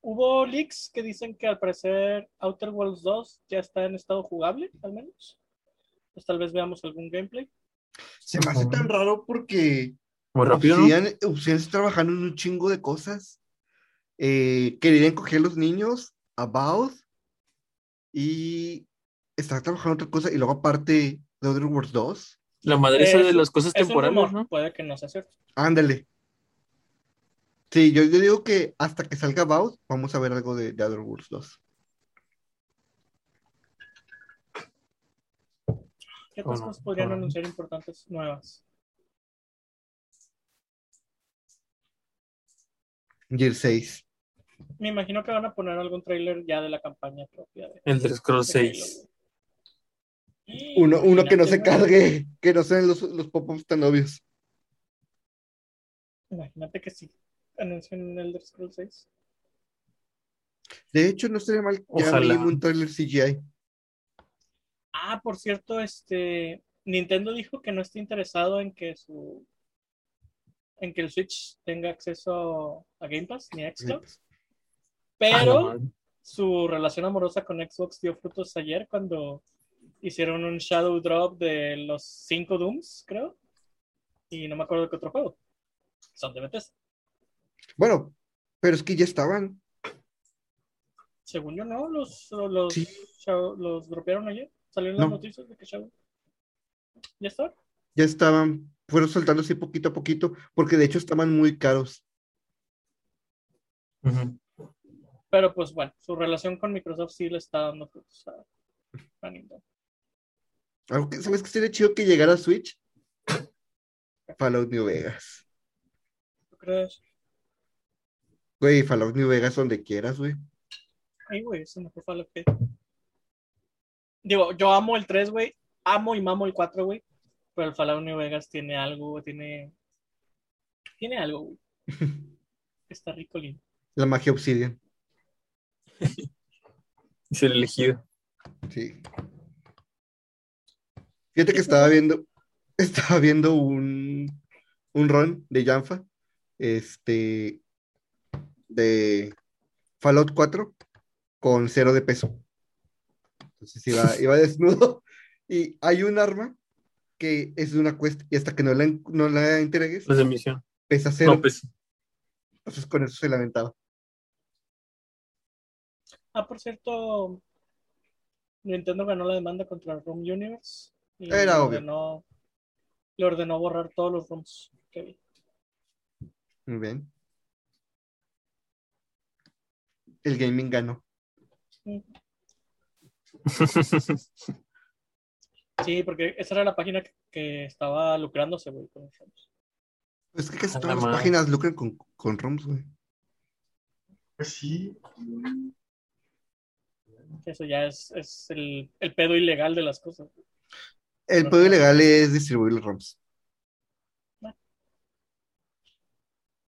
Hubo leaks que dicen que al parecer Outer Worlds 2 ya está en estado jugable, al menos. Pues tal vez veamos algún gameplay. Se me hace tan raro porque Muy rápido, ¿no? Obsidian, Obsidian está trabajando en un chingo de cosas. Eh, querían coger los niños, About, y está trabajando otra cosa. Y luego, aparte de Other Worlds 2, La madre esa de las cosas Es un temporales, rumor, ¿no? puede que no sea cierto. ándale. Sí, yo, yo digo que hasta que salga About, vamos a ver algo de, de Other Worlds 2. ¿Qué otras no, cosas podrían no. anunciar importantes nuevas? Gear 6. Me imagino que van a poner algún trailer ya de la campaña propia de, El 3 Cross de Halo, 6. güey. Uno, uno que no se cargue, que no sean los, los pop-ups tan obvios. Imagínate que sí anuncien el Elder Scrolls 6. De hecho, no estaría mal mínimo un trailer CGI. Ah, por cierto, este Nintendo dijo que no está interesado en que su en que el Switch tenga acceso a Game Pass ni a Xbox. Ah, Pero madre. su relación amorosa con Xbox dio frutos ayer cuando hicieron un Shadow Drop de los cinco Dooms, creo. Y no me acuerdo de qué otro juego. Son de Bethesda. Bueno, pero es que ya estaban. Según yo, no, los, los, Sí. Los dropearon ayer. Salieron las No. noticias de que Shadow. ¿Ya está? Ya estaban. Fueron soltando así poquito a poquito, porque de hecho estaban muy caros. Pero pues bueno, su relación con Microsoft sí le está dando frutos a, a Nintendo. Algo que, ¿Sabes qué sería chido que llegara a Switch? Fallout New Vegas. ¿Tú crees? Güey, Fallout New Vegas donde quieras, güey. Ay, güey, eso me fue Fallout que. Digo, yo amo el 3, güey. Amo y mamo el 4, güey. Pero el Fallout New Vegas tiene algo, tiene. Tiene algo, güey. Está rico, lindo. La magia Obsidian. Es el elegido. Sí. Fíjate que estaba viendo, estaba viendo un, un run de Janfa, este, de Fallout 4 con cero de peso. Entonces iba, iba desnudo y hay un arma que es de una quest y hasta que no la, no la entregues, misión. pesa cero. No, pues. Entonces con eso se lamentaba. Ah, por cierto, Nintendo ganó la demanda contra Room Universe. Y Era le obvio. ordenó, le ordenó borrar todos los rooms que vi. Muy bien. El gaming ganó. Sí, porque esa era la página que, estaba lucrándose, güey, con los ROMs. Es que casi todas la las madre. páginas lucran con, con ROMs, güey. Pues sí. Eso ya es, es el, el pedo ilegal de las cosas. El pedo ilegal es distribuir los ROMs.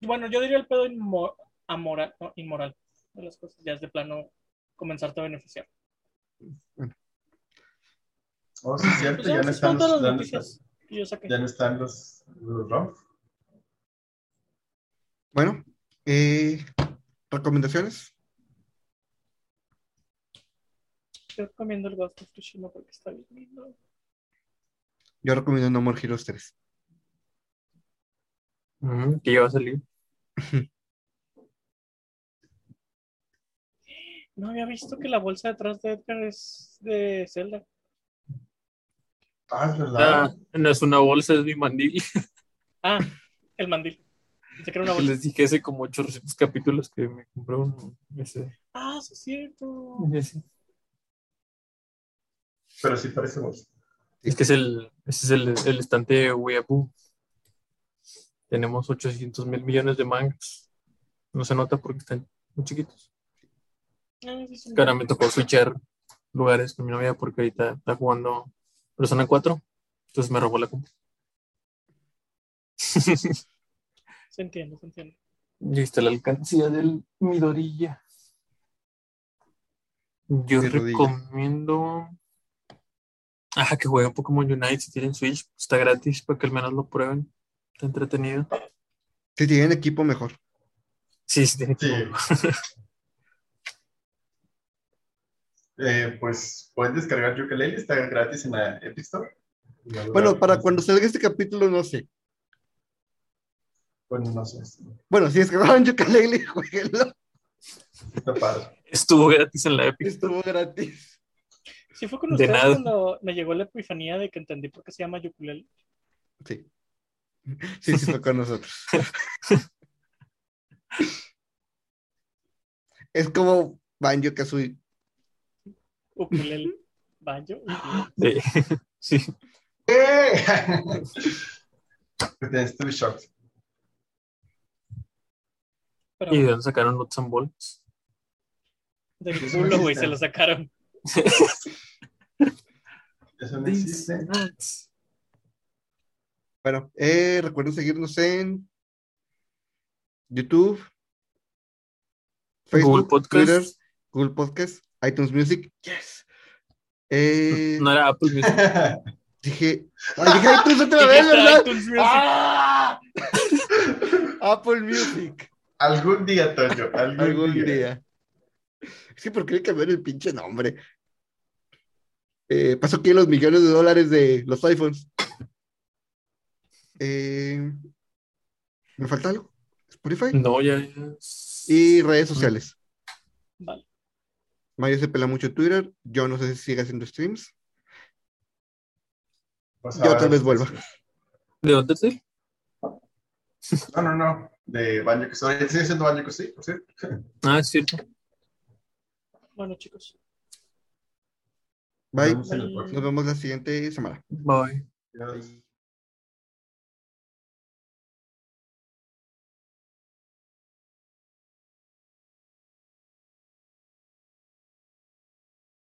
Bueno, yo diría el pedo inmo- amoral, no, inmoral de las cosas. Ya es de plano comenzarte a beneficiar. Oh, sí, es cierto, Pues ya no están los, ya no noticias están- que yo saqué. ya no están los, los ROMs. Bueno, eh, recomendaciones. Estoy recomiendo el Ghost of Tsushima porque está bien lindo. Yo recomiendo No More Heroes 3. Ujú, que ya va a salir. No había visto que la bolsa detrás de Edgar es de Zelda. Ah, es verdad. Ah, no es una bolsa, es mi mandil. Ah, el mandil. Era una bolsa. Les dije hace como 800 capítulos que me compré uno. Ese, Ah, sí es cierto. ese. Pero sí parece bolsa. Es que es el, ese es el, el estante Weeaboo. Tenemos 800 mil millones de mangas. No se nota porque están muy chiquitos. Ah, sí, sí. Que ahora me tocó switchar lugares con mi novia porque ahorita está jugando Persona 4. Entonces me robó la compra. Se entiende, se entiende. Y ahí está la alcancía del Midorilla. Yo recomiendo. Ajá, que jueguen Pokémon Unite si tienen Switch. Está gratis para que al menos lo prueben. Está entretenido. Si tienen equipo, mejor. Sí, sí, tiene Sí. que Eh, pues pueden descargar Ukulele, está gratis en la Epic Store. Bueno, para cuando salga este capítulo, no sé. Bueno, no sé. Bueno, si descargaron Yooka-Laylee, jueguenlo. Está padre. Estuvo gratis en la Epic. Estuvo gratis. Sí fue con De ustedes cuando me llegó la epifanía de que entendí por qué se llama ukulele. Sí. Sí, sí, fue con nosotros. Es como Banjo Kazooie. Ukulele. Banjo. ukulele. Sí. sí. ¡Eh! Estuve shocked. Pero ¿Y de dónde sacaron Nuts and Bolts? del culo, güey, se lo sacaron. Eso no existe. Bueno, eh, recuerden seguirnos en YouTube, Facebook, Google Podcast. Twitter, Google Podcast, iTunes Music. Yes. Eh, No era Apple Music. Dije, ay, dije iTunes otra vez, ¿verdad? iTunes Music. ¡Ah! Apple Music. Algún día, Toño. Algún, Algún día. día. Es que ¿por qué le cambiaron el pinche nombre? Eh, pasó aquí los millones de dólares de los iPhones. Eh, ¿Me falta algo? Spotify No, ya. ya. y redes sociales. Vale. Mario se pela mucho Twitter. Yo no sé si sigue haciendo streams. Pues Yo tal vez vuelva. ¿De dónde él? No, no, no. De Banjo que soy. ¿Sigue siendo Banjo que sí? Por cierto. Ah, es cierto. Bueno, chicos. Bye. Nos vemos la siguiente semana. Bye. Adiós.